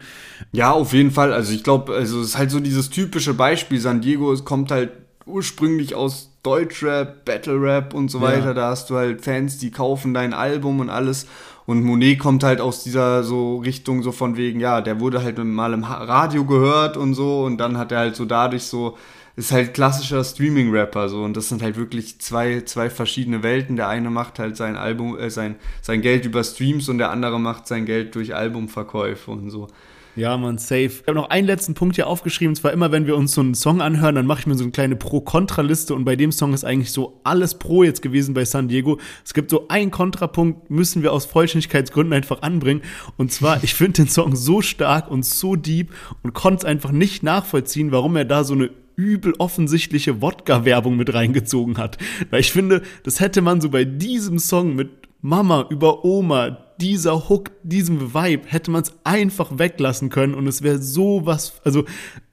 Ja, auf jeden Fall. Also ich glaube, also es ist halt so dieses typische Beispiel. San Diego es kommt halt ursprünglich aus Deutschrap, Battle Rap und so weiter. Ja. Da hast du halt Fans, die kaufen dein Album und alles. Und Monet kommt halt aus dieser so Richtung so von wegen, ja, der wurde halt mal im Radio gehört und so und dann hat er halt so dadurch so ist halt klassischer Streaming-Rapper so und das sind halt wirklich zwei, zwei verschiedene Welten. Der eine macht halt sein Album, äh, sein, sein Geld über Streams und der andere macht sein Geld durch Albumverkäufe und so. Ja, man, safe. Ich habe noch einen letzten Punkt hier aufgeschrieben. Und zwar immer, wenn wir uns so einen Song anhören, dann mache ich mir so eine kleine Pro-Kontra-Liste. Und bei dem Song ist eigentlich so alles Pro jetzt gewesen bei San Diego. Es gibt so einen Kontrapunkt, müssen wir aus Vollständigkeitsgründen einfach anbringen. Und zwar, ich finde den Song so stark und so deep und konnte es einfach nicht nachvollziehen, warum er da so eine übel offensichtliche Wodka-Werbung mit reingezogen hat. Weil ich finde, das hätte man so bei diesem Song mit Mama über Oma, dieser Hook, diesem Vibe, hätte man es einfach weglassen können und es wäre so was, also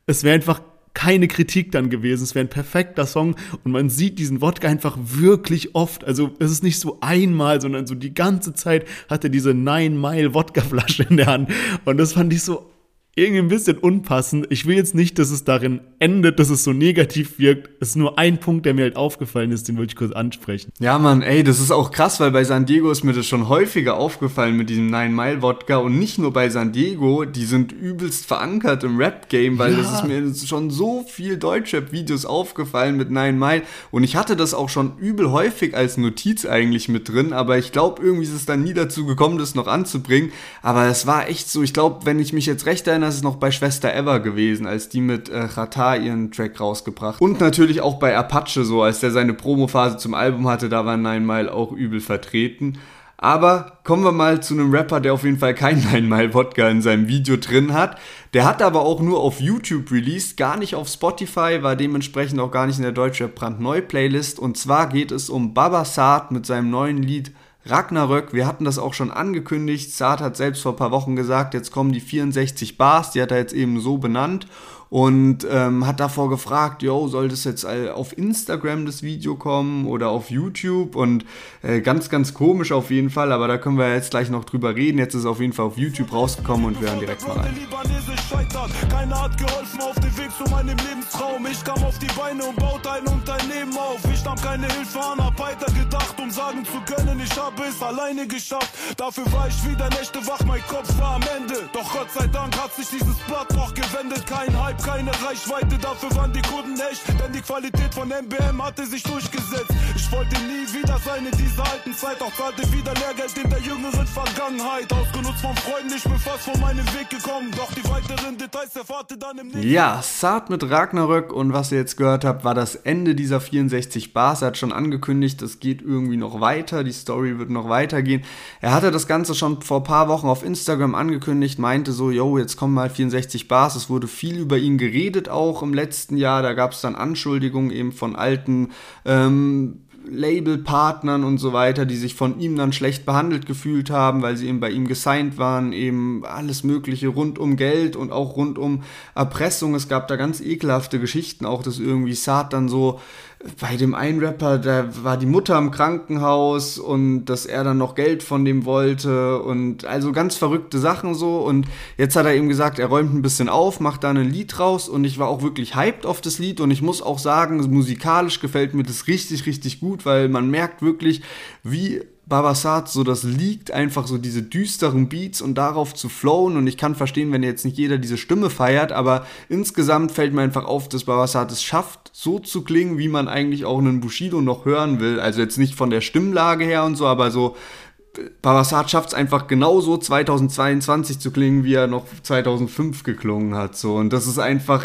es wäre einfach keine Kritik dann gewesen. Es wäre ein perfekter Song und man sieht diesen Wodka einfach wirklich oft. Also es ist nicht so einmal, sondern so die ganze Zeit hat er diese Nine Mile Wodka Flasche in der Hand und das fand ich so irgendwie ein bisschen unpassend. Ich will jetzt nicht, dass es darin endet, dass es so negativ wirkt. Es ist nur ein Punkt, der mir halt aufgefallen ist, den wollte ich kurz ansprechen. Ja, Mann, ey, das ist auch krass, weil bei San Diego ist mir das schon häufiger aufgefallen mit diesem Nine Mile Wodka und nicht nur bei San Diego, die sind übelst verankert im Rap-Game, weil ja. das ist mir schon so viel Deutschrap-Videos aufgefallen mit Nine Mile und ich hatte das auch schon übel häufig als Notiz eigentlich mit drin, aber ich glaube, irgendwie ist es dann nie dazu gekommen, das noch anzubringen, aber es war echt so, ich glaube, wenn ich mich jetzt recht erinnere, ist es noch bei Schwester Ever gewesen, als die mit äh, Chata ihren Track rausgebracht. Und natürlich auch bei Apache so, als der seine Promophase zum Album hatte, da war Nine Mile auch übel vertreten. Aber kommen wir mal zu einem Rapper, der auf jeden Fall kein Nine Mile Wodka in seinem Video drin hat. Der hat aber auch nur auf YouTube released, gar nicht auf Spotify, war dementsprechend auch gar nicht in der Deutsche Brandneu Playlist. Und zwar geht es um Baba Saad mit seinem neuen Lied Ragnarök, wir hatten das auch schon angekündigt. Saad hat selbst vor ein paar Wochen gesagt, jetzt kommen die 64 Bars, die hat er jetzt eben so benannt und ähm, hat davor gefragt, yo, soll das jetzt auf Instagram das Video kommen oder auf YouTube und äh, ganz, ganz komisch auf jeden Fall, aber da können wir jetzt gleich noch drüber reden. Jetzt ist es auf jeden Fall auf YouTube rausgekommen und wir hören direkt mal rein. Keiner hat geholfen auf dem Weg zu meinem Lebenstraum. Ich kam auf die Beine und baute ein Unternehmen auf. Ich nahm keine Hilfe an, hab weiter gedacht, um sagen zu können, ich habe es alleine geschafft. Dafür war ich wieder Nächte wach, mein Kopf war am Ende. Doch Gott sei Dank hat sich dieses Blatt noch gewendet. Kein Hype, keine Reichweite, dafür waren die Kunden echt. Denn die Qualität von MBM hatte sich durchgesetzt. Ich wollte nie wieder sein in dieser alten Zeit, auch zahlte wieder Lehrgeld in der jüngeren Vergangenheit. Ausgenutzt von Freunden, ich bin fast von meinem Weg gekommen. Doch die weiteren Details erfahrt dann im nächsten Ja, Saat mit Ragnarök und was ihr jetzt gehört habt, war das Ende dieser 64 Bars. Er hat schon angekündigt, es geht irgendwie noch weiter, die Story wird noch weitergehen. Er hatte das Ganze schon vor ein paar Wochen auf Instagram angekündigt, meinte so, yo, jetzt kommen mal 64 Bars. Es wurde viel über ihn ihn geredet auch im letzten Jahr. Da gab es dann Anschuldigungen eben von alten ähm, Labelpartnern und so weiter, die sich von ihm dann schlecht behandelt gefühlt haben, weil sie eben bei ihm gesigned waren, eben alles Mögliche rund um Geld und auch rund um Erpressung. Es gab da ganz ekelhafte Geschichten, auch dass irgendwie Saad dann so bei dem einen Rapper, da war die Mutter im Krankenhaus und dass er dann noch Geld von dem wollte und also ganz verrückte Sachen so. Und jetzt hat er eben gesagt, er räumt ein bisschen auf, macht da ein Lied raus. Und ich war auch wirklich hyped auf das Lied. Und ich muss auch sagen, musikalisch gefällt mir das richtig, richtig gut, weil man merkt wirklich, wie Babasat, so das liegt einfach so diese düsteren Beats und darauf zu flowen und ich kann verstehen, wenn jetzt nicht jeder diese Stimme feiert, aber insgesamt fällt mir einfach auf, dass Babasat es schafft, so zu klingen, wie man eigentlich auch einen Bushido noch hören will. Also jetzt nicht von der Stimmlage her und so, aber so Babasat schafft es einfach genauso 2022 zu klingen, wie er noch 2005 geklungen hat. So. Und das ist einfach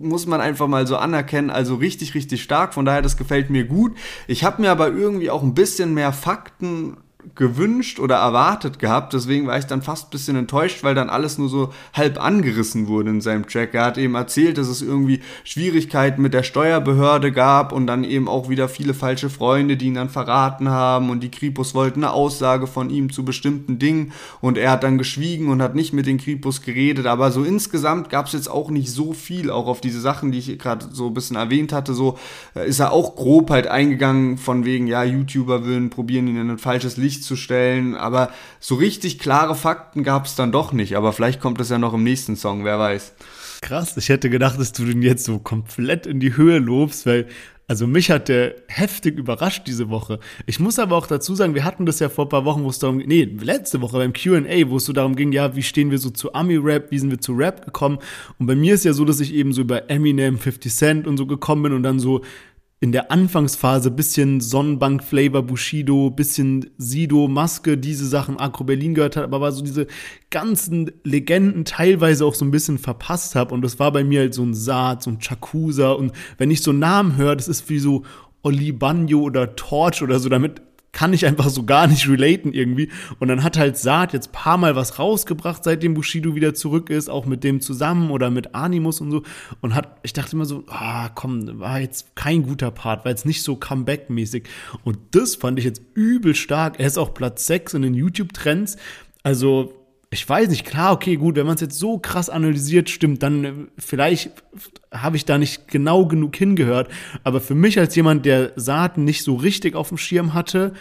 muss man einfach mal so anerkennen. Also richtig, richtig stark. Von daher, das gefällt mir gut. Ich habe mir aber irgendwie auch ein bisschen mehr Fakten gewünscht oder erwartet gehabt. Deswegen war ich dann fast ein bisschen enttäuscht, weil dann alles nur so halb angerissen wurde in seinem Track. Er hat eben erzählt, dass es irgendwie Schwierigkeiten mit der Steuerbehörde gab und dann eben auch wieder viele falsche Freunde, die ihn dann verraten haben und die Kripos wollten eine Aussage von ihm zu bestimmten Dingen und er hat dann geschwiegen und hat nicht mit den Kripos geredet. Aber so insgesamt gab es jetzt auch nicht so viel, auch auf diese Sachen, die ich gerade so ein bisschen erwähnt hatte. So äh, ist er auch grob halt eingegangen von wegen, ja, YouTuber würden probieren, ihn in ein falsches Licht Licht zu stellen. Aber so richtig klare Fakten gab es dann doch nicht. Aber vielleicht kommt es ja noch im nächsten Song, wer weiß. Krass, ich hätte gedacht, dass du den jetzt so komplett in die Höhe lobst, weil also mich hat der heftig überrascht diese Woche. Ich muss aber auch dazu sagen, wir hatten das ja vor ein paar Wochen, wo es darum, nee, letzte Woche beim Q&A, wo es so darum ging, ja, wie stehen wir so zu Ami-Rap, wie sind wir zu Rap gekommen? Und bei mir ist ja so, dass ich eben so über Eminem, 50 Cent und so gekommen bin und dann so in der Anfangsphase bisschen Sonnenbank-Flavor Bushido, bisschen Sido, Maske, diese Sachen, Agro Berlin gehört hat, aber war so diese ganzen Legenden teilweise auch so ein bisschen verpasst habe. Und das war bei mir halt so ein Saat, so ein Chakusa. Und wenn ich so Namen höre, das ist wie so Oli Banjo oder Torch oder so, damit kann ich einfach so gar nicht relaten irgendwie. Und dann hat halt Saad jetzt paar Mal was rausgebracht, seitdem Bushido wieder zurück ist, auch mit dem zusammen oder mit Animus und so. Und hat, ich dachte immer so, ah, komm, war jetzt kein guter Part, war jetzt nicht so Comeback-mäßig. Und das fand ich jetzt übel stark. Er ist auch Platz 6 in den YouTube-Trends. Also, ich weiß nicht, klar, okay, gut, wenn man es jetzt so krass analysiert, stimmt, dann äh, vielleicht habe ich da nicht genau genug hingehört. Aber für mich als jemand, der Saaten nicht so richtig auf dem Schirm hatte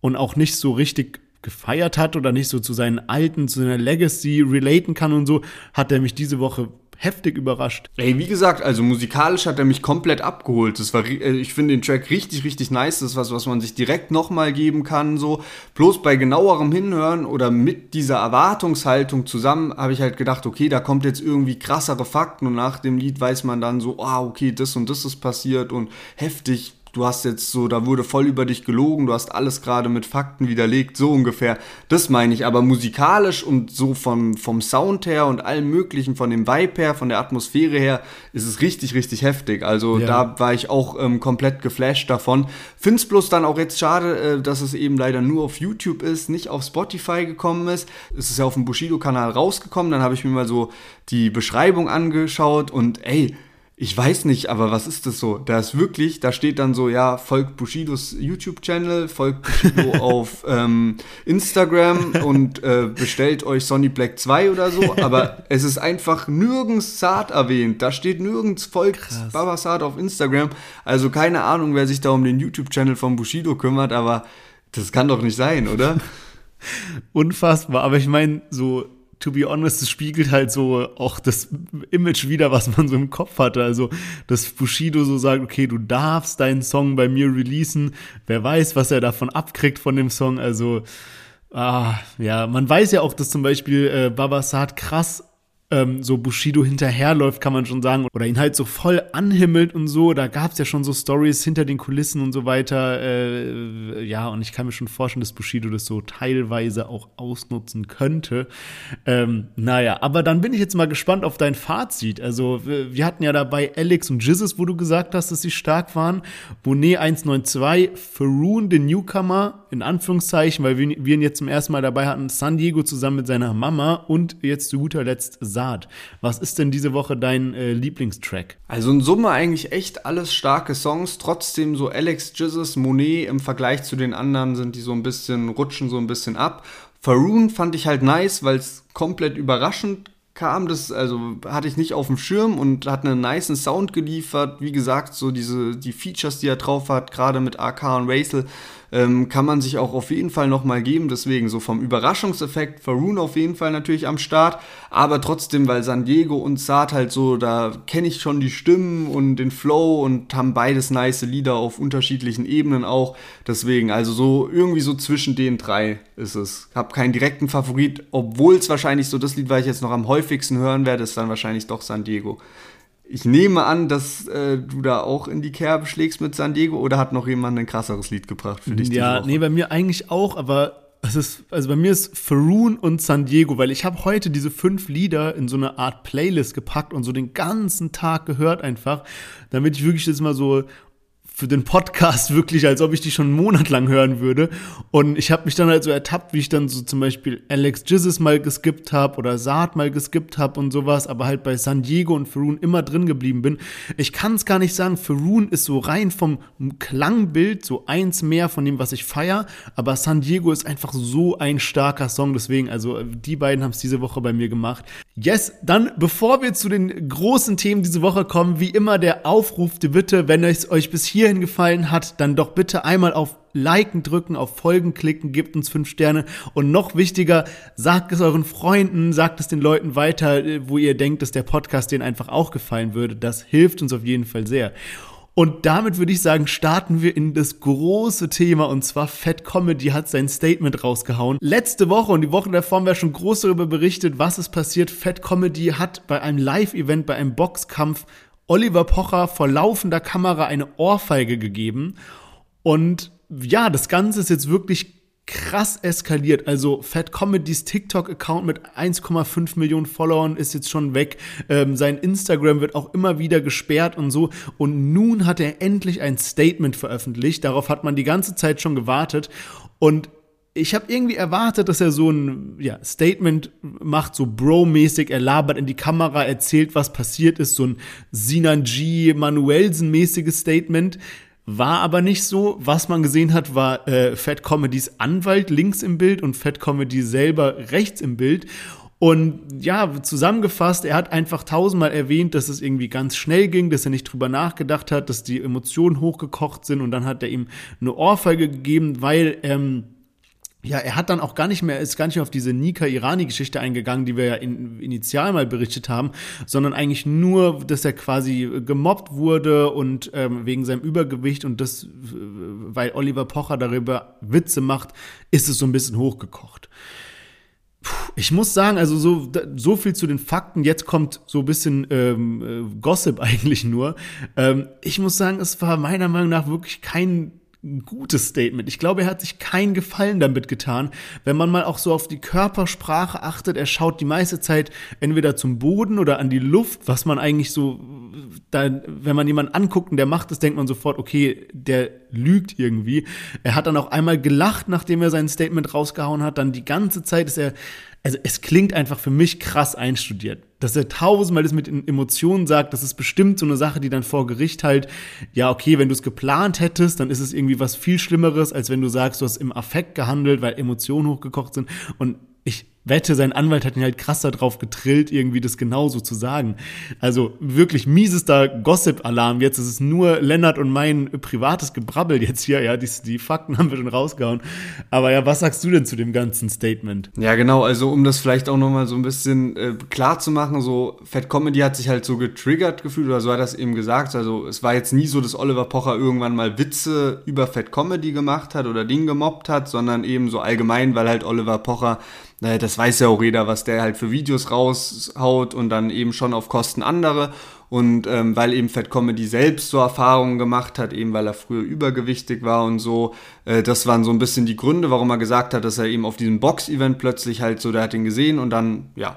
und auch nicht so richtig gefeiert hat oder nicht so zu seinen alten, zu seiner Legacy relaten kann und so, hat er mich diese Woche heftig überrascht. Ey, wie gesagt, also musikalisch hat er mich komplett abgeholt. Das war, äh, ich finde den Track richtig, richtig nice. Das ist was, was man sich direkt nochmal geben kann, so. Bloß bei genauerem Hinhören oder mit dieser Erwartungshaltung zusammen habe ich halt gedacht, okay, da kommt jetzt irgendwie krassere Fakten und nach dem Lied weiß man dann so, ah, okay, das und das ist passiert und heftig, du hast jetzt so, da wurde voll über dich gelogen, du hast alles gerade mit Fakten widerlegt, so ungefähr. Das meine ich, aber musikalisch und so vom, vom Sound her und allem möglichen, von dem Vibe her, von der Atmosphäre her, ist es richtig, richtig heftig. Also ja. da war ich auch ähm, komplett geflasht davon. Find's bloß dann auch jetzt schade, äh, dass es eben leider nur auf YouTube ist, nicht auf Spotify gekommen ist. Es ist ja auf dem Bushido-Kanal rausgekommen, dann habe ich mir mal so die Beschreibung angeschaut und ey, ich weiß nicht, aber was ist das so? Da ist wirklich, da steht dann so, ja, folgt Bushidos YouTube-Channel, folgt Bushido auf ähm, Instagram und äh, bestellt euch Sonny Black 2 oder so, aber es ist einfach nirgends Saad erwähnt. Da steht nirgends folgt Krass. Baba Saad auf Instagram. Also keine Ahnung, wer sich da um den YouTube-Channel von Bushido kümmert, aber das kann doch nicht sein, oder? Unfassbar, aber ich meine, so to be honest, es spiegelt halt so auch das Image wieder, was man so im Kopf hatte. Also, dass Bushido so sagt, okay, du darfst deinen Song bei mir releasen. Wer weiß, was er davon abkriegt von dem Song. Also, ah, ja, man weiß ja auch, dass zum Beispiel äh, Babasat krass ähm, so Bushido hinterherläuft, kann man schon sagen, oder ihn halt so voll anhimmelt und so. Da gab es ja schon so Stories hinter den Kulissen und so weiter. Äh, ja, und ich kann mir schon vorstellen, dass Bushido das so teilweise auch ausnutzen könnte. Ähm, naja, aber dann bin ich jetzt mal gespannt auf dein Fazit. Also, wir hatten ja dabei Alex und Jizzes, wo du gesagt hast, dass sie stark waren. Bonet 192, Faroon, den Newcomer, in Anführungszeichen, weil wir, wir ihn jetzt zum ersten Mal dabei hatten, San Diego zusammen mit seiner Mama und jetzt zu guter Letzt Saat. Was ist denn diese Woche dein äh, Lieblingstrack? Also in Summe eigentlich echt alles starke Songs. Trotzdem so Alex Jizzes, Monet im Vergleich zu den anderen sind die so ein bisschen, rutschen so ein bisschen ab. Faroon fand ich halt nice, weil es komplett überraschend kam, das also hatte ich nicht auf dem Schirm und hat einen nice Sound geliefert. Wie gesagt, so diese die Features, die er drauf hat, gerade mit AK und Razel, ähm, kann man sich auch auf jeden Fall nochmal geben. Deswegen so vom Überraschungseffekt Faroon auf jeden Fall natürlich am Start. Aber trotzdem, weil San Diego und Saad halt so, da kenne ich schon die Stimmen und den Flow und haben beides nice Lieder auf unterschiedlichen Ebenen auch. Deswegen, also so irgendwie so zwischen den drei ist es. Hab keinen direkten Favorit, obwohl es wahrscheinlich so das Lied, was ich jetzt noch am häufigsten hören werde, ist dann wahrscheinlich doch San Diego. Ich nehme an, dass äh, du da auch in die Kerbe schlägst mit San Diego oder hat noch jemand ein krasseres Lied gebracht für dich? Ja, nee, bei mir eigentlich auch, aber es ist, also bei mir ist Faroon und San Diego, weil ich habe heute diese fünf Lieder in so eine Art Playlist gepackt und so den ganzen Tag gehört einfach, damit ich wirklich jetzt mal so für den Podcast wirklich, als ob ich die schon einen Monat lang hören würde. Und ich habe mich dann halt so ertappt, wie ich dann so zum Beispiel Alex Jizzes mal geskippt habe oder Saad mal geskippt habe und sowas, aber halt bei San Diego und Faroon immer drin geblieben bin. Ich kann es gar nicht sagen, Faroon ist so rein vom Klangbild so eins mehr von dem, was ich feier, aber San Diego ist einfach so ein starker Song, deswegen, also die beiden haben es diese Woche bei mir gemacht. Yes, dann bevor wir zu den großen Themen diese Woche kommen, wie immer der Aufruf, die Bitte, wenn es euch bis hier hierhin gefallen hat, dann doch bitte einmal auf Liken drücken, auf Folgen klicken, gebt uns fünf Sterne und noch wichtiger, sagt es euren Freunden, sagt es den Leuten weiter, wo ihr denkt, dass der Podcast denen einfach auch gefallen würde. Das hilft uns auf jeden Fall sehr. Und damit würde ich sagen, starten wir in das große Thema und zwar Fat Comedy hat sein Statement rausgehauen. Letzte Woche und die Woche davor haben wir schon groß darüber berichtet, was ist passiert. Fat Comedy hat bei einem Live-Event, bei einem Boxkampf Oliver Pocher vor laufender Kamera eine Ohrfeige gegeben. Und ja, das Ganze ist jetzt wirklich krass eskaliert. Also Fat Comedys TikTok-Account mit 1,5 Millionen Followern ist jetzt schon weg. Ähm, sein Instagram wird auch immer wieder gesperrt und so. Und nun hat er endlich ein Statement veröffentlicht. Darauf hat man die ganze Zeit schon gewartet. Und ich habe irgendwie erwartet, dass er so ein ja, Statement macht, so Bro-mäßig, er labert in die Kamera, erzählt, was passiert ist, so ein Sinan G. Manuelsen-mäßiges Statement. War aber nicht so. Was man gesehen hat, war äh, Fat Comedys Anwalt links im Bild und Fat Comedy selber rechts im Bild. Und ja, zusammengefasst, er hat einfach tausendmal erwähnt, dass es irgendwie ganz schnell ging, dass er nicht drüber nachgedacht hat, dass die Emotionen hochgekocht sind und dann hat er ihm eine Ohrfeige gegeben, weil ähm, ja, er hat dann auch gar nicht mehr, ist gar nicht mehr auf diese Nika-Irani-Geschichte eingegangen, die wir ja in, initial mal berichtet haben, sondern eigentlich nur, dass er quasi gemobbt wurde und ähm, wegen seinem Übergewicht und das, weil Oliver Pocher darüber Witze macht, ist es so ein bisschen hochgekocht. Ich muss sagen, also so, so viel zu den Fakten. Jetzt kommt so ein bisschen ähm, äh, Gossip eigentlich nur. Ähm, ich muss sagen, es war meiner Meinung nach wirklich kein gutes Statement. Ich glaube, er hat sich keinen Gefallen damit getan, wenn man mal auch so auf die Körpersprache achtet. Er schaut die meiste Zeit entweder zum Boden oder an die Luft, was man eigentlich so, da, wenn man jemanden anguckt und der macht das, denkt man sofort, okay, der lügt irgendwie. Er hat dann auch einmal gelacht, nachdem er sein Statement rausgehauen hat. Dann die ganze Zeit ist er also es klingt einfach für mich krass einstudiert. Dass er tausendmal das mit Emotionen sagt, das ist bestimmt so eine Sache, die dann vor Gericht halt, ja, okay, wenn du es geplant hättest, dann ist es irgendwie was viel Schlimmeres, als wenn du sagst, du hast im Affekt gehandelt, weil Emotionen hochgekocht sind. Und ich wette, sein Anwalt hat ihn halt krass darauf getrillt, irgendwie das genauso zu sagen. Also wirklich miesester Gossip-Alarm. Jetzt ist es nur Lennart und mein privates Gebrabbel jetzt hier. Ja, die, die Fakten haben wir schon rausgehauen. Aber ja, was sagst du denn zu dem ganzen Statement? Ja, genau. Also um das vielleicht auch nochmal so ein bisschen äh, klar zu machen, so Fat Comedy hat sich halt so getriggert gefühlt oder so hat er es eben gesagt. Also es war jetzt nie so, dass Oliver Pocher irgendwann mal Witze über Fat Comedy gemacht hat oder Ding gemobbt hat, sondern eben so allgemein, weil halt Oliver Pocher das weiß ja auch jeder, was der halt für Videos raushaut und dann eben schon auf Kosten andere. Und ähm, weil eben Fat Comedy selbst so Erfahrungen gemacht hat, eben weil er früher übergewichtig war und so, äh, das waren so ein bisschen die Gründe, warum er gesagt hat, dass er eben auf diesem Box-Event plötzlich halt so, der hat ihn gesehen und dann, ja,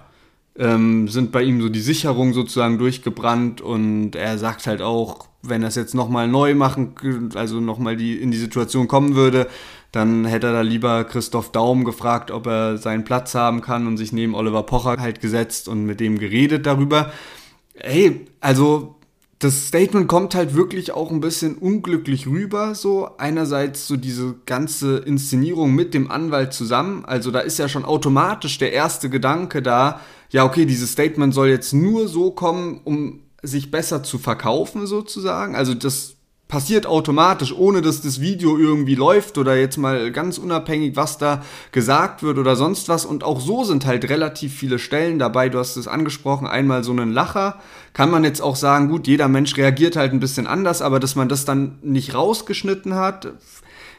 ähm, sind bei ihm so die Sicherungen sozusagen durchgebrannt und er sagt halt auch, wenn er es jetzt nochmal neu machen, also nochmal die, in die Situation kommen würde, dann hätte er da lieber Christoph Daum gefragt, ob er seinen Platz haben kann und sich neben Oliver Pocher halt gesetzt und mit dem geredet darüber. Hey, also das Statement kommt halt wirklich auch ein bisschen unglücklich rüber, so. Einerseits so diese ganze Inszenierung mit dem Anwalt zusammen. Also da ist ja schon automatisch der erste Gedanke da, ja, okay, dieses Statement soll jetzt nur so kommen, um sich besser zu verkaufen, sozusagen. Also das passiert automatisch, ohne dass das Video irgendwie läuft oder jetzt mal ganz unabhängig, was da gesagt wird oder sonst was. Und auch so sind halt relativ viele Stellen dabei. Du hast es angesprochen, einmal so einen Lacher. Kann man jetzt auch sagen, gut, jeder Mensch reagiert halt ein bisschen anders, aber dass man das dann nicht rausgeschnitten hat,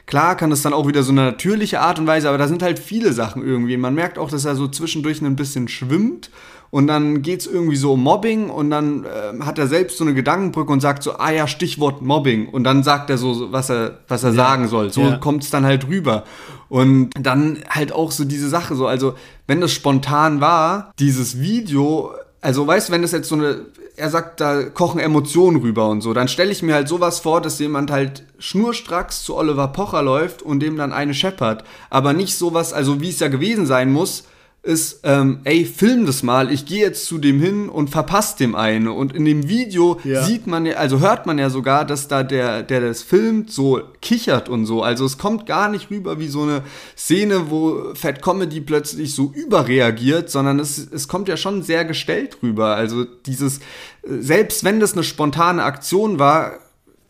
Klar kann es dann auch wieder so eine natürliche Art und Weise, aber da sind halt viele Sachen irgendwie. Man merkt auch, dass er so zwischendurch ein bisschen schwimmt und dann geht's irgendwie so um Mobbing und dann äh, hat er selbst so eine Gedankenbrücke und sagt so, ah ja, Stichwort Mobbing. Und dann sagt er so, was er, was er ja. sagen soll. So ja. kommt's dann halt rüber. Und dann halt auch so diese Sache so, also wenn das spontan war, dieses Video, also weißt du, wenn das jetzt so eine, er sagt, da kochen Emotionen rüber und so, dann stelle ich mir halt sowas vor, dass jemand halt schnurstracks zu Oliver Pocher läuft und dem dann eine scheppert. Aber nicht sowas, also wie es ja gewesen sein muss, ist, ähm, ey, film das mal, ich gehe jetzt zu dem hin und verpasst dem eine. Und in dem Video ja. sieht man ja, also hört man ja sogar, dass da der, der das filmt, so kichert und so. Also es kommt gar nicht rüber wie so eine Szene, wo Fat Comedy plötzlich so überreagiert, sondern es, es kommt ja schon sehr gestellt rüber. Also dieses, selbst wenn das eine spontane Aktion war,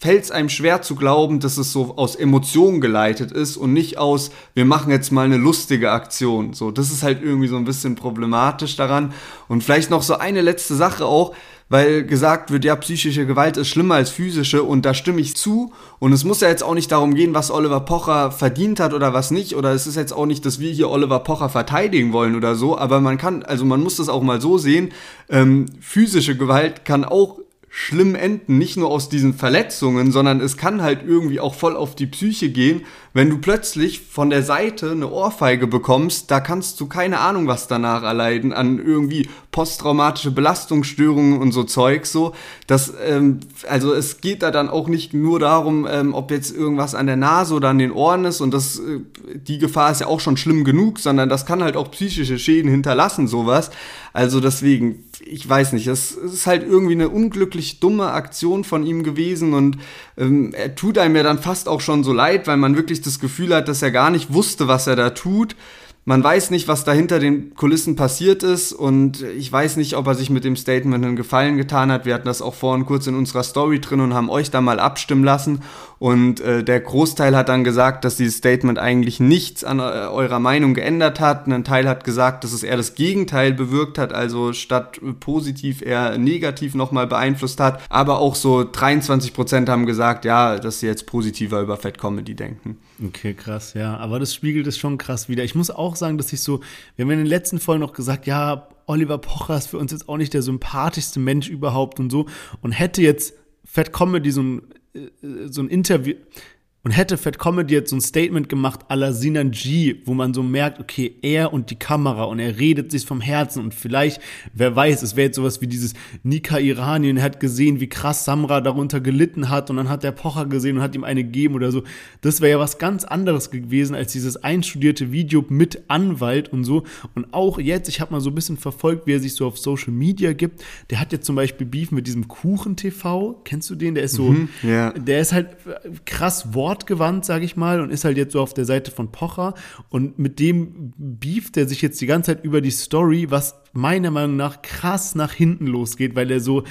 fällt es einem schwer zu glauben, dass es so aus Emotionen geleitet ist und nicht aus, wir machen jetzt mal eine lustige Aktion. So, das ist halt irgendwie so ein bisschen problematisch daran. Und vielleicht noch so eine letzte Sache auch, weil gesagt wird, ja, psychische Gewalt ist schlimmer als physische und da stimme ich zu. Und es muss ja jetzt auch nicht darum gehen, was Oliver Pocher verdient hat oder was nicht. Oder es ist jetzt auch nicht, dass wir hier Oliver Pocher verteidigen wollen oder so. Aber man kann, also man muss das auch mal so sehen, ähm, physische Gewalt kann auch schlimm enden, nicht nur aus diesen Verletzungen, sondern es kann halt irgendwie auch voll auf die Psyche gehen, wenn du plötzlich von der Seite eine Ohrfeige bekommst, da kannst du keine Ahnung was danach erleiden an irgendwie posttraumatische Belastungsstörungen und so Zeug so. Das, ähm, also es geht da dann auch nicht nur darum, ähm, ob jetzt irgendwas an der Nase oder an den Ohren ist und das, äh, die Gefahr ist ja auch schon schlimm genug, sondern das kann halt auch psychische Schäden hinterlassen, sowas. Also deswegen, ich weiß nicht, es ist halt irgendwie eine unglücklich dumme Aktion von ihm gewesen und ähm, er tut einem ja dann fast auch schon so leid, weil man wirklich das Gefühl hat, dass er gar nicht wusste, was er da tut. Man weiß nicht, was da hinter den Kulissen passiert ist und ich weiß nicht, ob er sich mit dem Statement einen Gefallen getan hat. Wir hatten das auch vorhin kurz in unserer Story drin und haben euch da mal abstimmen lassen und äh, der Großteil hat dann gesagt, dass dieses Statement eigentlich nichts an äh, eurer Meinung geändert hat. Ein Teil hat gesagt, dass es eher das Gegenteil bewirkt hat, also statt positiv eher negativ nochmal beeinflusst hat. Aber auch so 23 Prozent haben gesagt, ja, dass sie jetzt positiver über Fat Comedy denken. Okay, krass, ja. Aber das spiegelt es schon krass wieder. Ich muss auch sagen, dass ich so, wir haben in den letzten Folgen noch gesagt, ja, Oliver Pocher ist für uns jetzt auch nicht der sympathischste Mensch überhaupt und so. Und hätte jetzt Fat Comedy so ein so ein Interview, und hätte Fat Comedy jetzt so ein Statement gemacht à la Sinan G, wo man so merkt, okay, er und die Kamera und er redet sich vom Herzen und vielleicht, wer weiß, es wäre jetzt sowas wie dieses Nika Iranien, er hat gesehen, wie krass Samra darunter gelitten hat und dann hat der Pocher gesehen und hat ihm eine gegeben oder so. Das wäre ja was ganz anderes gewesen als dieses einstudierte Video mit Anwalt und so. Und auch jetzt, ich habe mal so ein bisschen verfolgt, wie er sich so auf Social Media gibt. Der hat jetzt zum Beispiel Beef mit diesem Kuchen TV. Kennst du den? Der ist so, mhm, yeah. der ist halt krass Wort wortgewandt, sage ich mal, und ist halt jetzt so auf der Seite von Pocher. Und mit dem beeft er sich jetzt die ganze Zeit über die Story, was meiner Meinung nach krass nach hinten losgeht, weil er so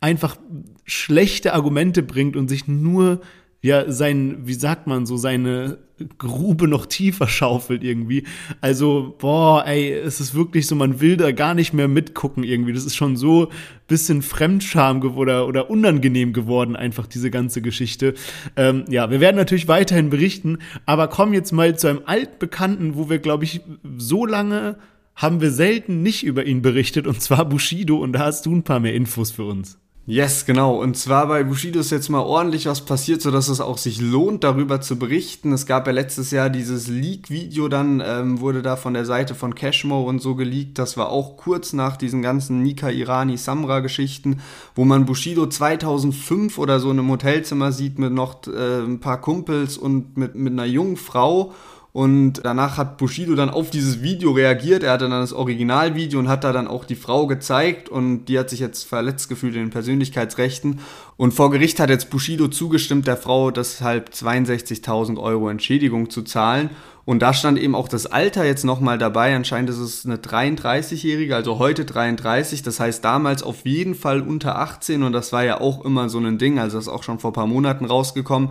einfach schlechte Argumente bringt und sich nur ja sein, wie sagt man so, seine Grube noch tiefer schaufelt irgendwie. Also, boah, ey, es ist wirklich so, man will da gar nicht mehr mitgucken irgendwie. Das ist schon so bisschen Fremdscham oder, oder unangenehm geworden, einfach diese ganze Geschichte. Ähm, ja, wir werden natürlich weiterhin berichten, aber kommen jetzt mal zu einem altbekannten, wo wir, glaube ich, so lange haben wir selten nicht über ihn berichtet, und zwar Bushido, und da hast du ein paar mehr Infos für uns. Yes, genau. Und zwar bei Bushido ist jetzt mal ordentlich was passiert, sodass es auch sich lohnt, darüber zu berichten. Es gab ja letztes Jahr dieses Leak-Video, dann ähm, wurde da von der Seite von Cashmo und so geleakt. Das war auch kurz nach diesen ganzen Nika Irani Samra Geschichten, wo man Bushido 2005 oder so in einem Hotelzimmer sieht mit noch äh, ein paar Kumpels und mit, mit einer jungen Frau Und danach hat Bushido dann auf dieses Video reagiert. Er hatte dann das Originalvideo und hat da dann auch die Frau gezeigt und die hat sich jetzt verletzt gefühlt in den Persönlichkeitsrechten. Und vor Gericht hat jetzt Bushido zugestimmt, der Frau deshalb 62.000 Euro Entschädigung zu zahlen. Und da stand eben auch das Alter jetzt nochmal dabei. Anscheinend ist es eine 33-Jährige, also heute 33. Das heißt damals auf jeden Fall unter 18 und das war ja auch immer so ein Ding. Also das ist auch schon vor ein paar Monaten rausgekommen.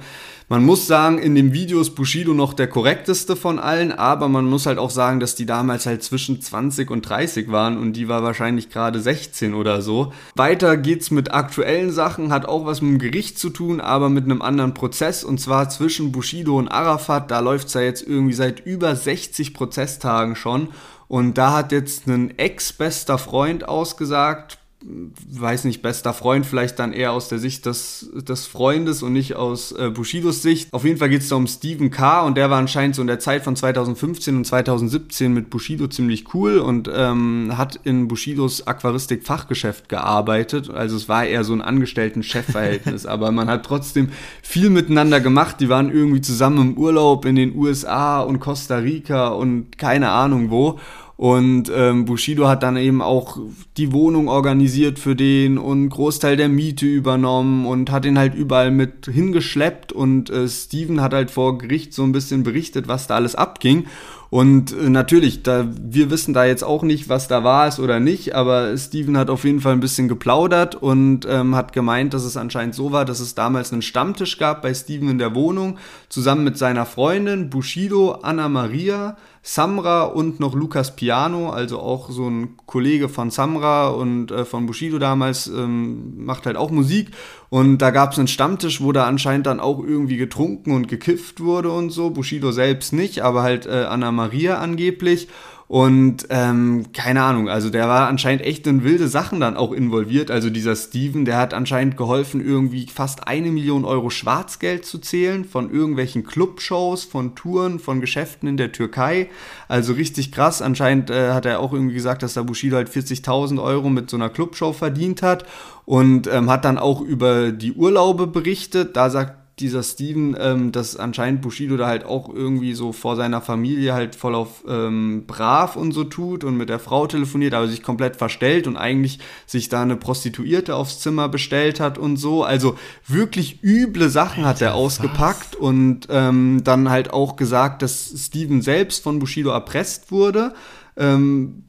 Man muss sagen, in dem Video ist Bushido noch der korrekteste von allen, aber man muss halt auch sagen, dass die damals halt zwischen 20 und 30 waren und die war wahrscheinlich gerade 16 oder so. Weiter geht's mit aktuellen Sachen, hat auch was mit dem Gericht zu tun, aber mit einem anderen Prozess und zwar zwischen Bushido und Arafat. Da läuft's ja jetzt irgendwie seit über 60 Prozesstagen schon. Und da hat jetzt ein ex-bester Freund ausgesagt, weiß nicht, bester Freund, vielleicht dann eher aus der Sicht des, des Freundes und nicht aus äh, Bushidos Sicht. Auf jeden Fall geht es da um Stephen K. und der war anscheinend so in der Zeit von 2015 und 2017 mit Bushido ziemlich cool und ähm, hat in Bushidos Aquaristik-Fachgeschäft gearbeitet. Also es war eher so ein Angestellten-Chef-Verhältnis, aber man hat trotzdem viel miteinander gemacht. Die waren irgendwie zusammen im Urlaub in den USA und Costa Rica und keine Ahnung wo. Und ähm, Bushido hat dann eben auch die Wohnung organisiert für den und Großteil der Miete übernommen und hat ihn halt überall mit hingeschleppt. Und äh, Steven hat halt vor Gericht so ein bisschen berichtet, was da alles abging. Und äh, natürlich, da, wir wissen da jetzt auch nicht, was da war es oder nicht, aber Steven hat auf jeden Fall ein bisschen geplaudert und ähm, hat gemeint, dass es anscheinend so war, dass es damals einen Stammtisch gab bei Steven in der Wohnung, zusammen mit seiner Freundin Bushido, Anna Maria, Samra und noch Lukas Piano, also auch so ein Kollege von Samra und äh, von Bushido damals, ähm, macht halt auch Musik. Und da gab es einen Stammtisch, wo da anscheinend dann auch irgendwie getrunken und gekifft wurde und so. Bushido selbst nicht, aber halt äh, Anna Maria angeblich. Und ähm, keine Ahnung, also der war anscheinend echt in wilde Sachen dann auch involviert. Also dieser Steven, der hat anscheinend geholfen, irgendwie fast eine Million Euro Schwarzgeld zu zählen von irgendwelchen Clubshows, von Touren, von Geschäften in der Türkei. Also richtig krass. Anscheinend äh, hat er auch irgendwie gesagt, dass der Bushido halt 40.000 Euro mit so einer Clubshow verdient hat und ähm, hat dann auch über die Urlaube berichtet. Da sagt dieser Steven, ähm, dass anscheinend Bushido da halt auch irgendwie so vor seiner Familie halt voll auf ähm, brav und so tut und mit der Frau telefoniert, aber sich komplett verstellt und eigentlich sich da eine Prostituierte aufs Zimmer bestellt hat und so. Also wirklich üble Sachen Alter, hat er ausgepackt was? und ähm, dann halt auch gesagt, dass Steven selbst von Bushido erpresst wurde. Ähm, äh,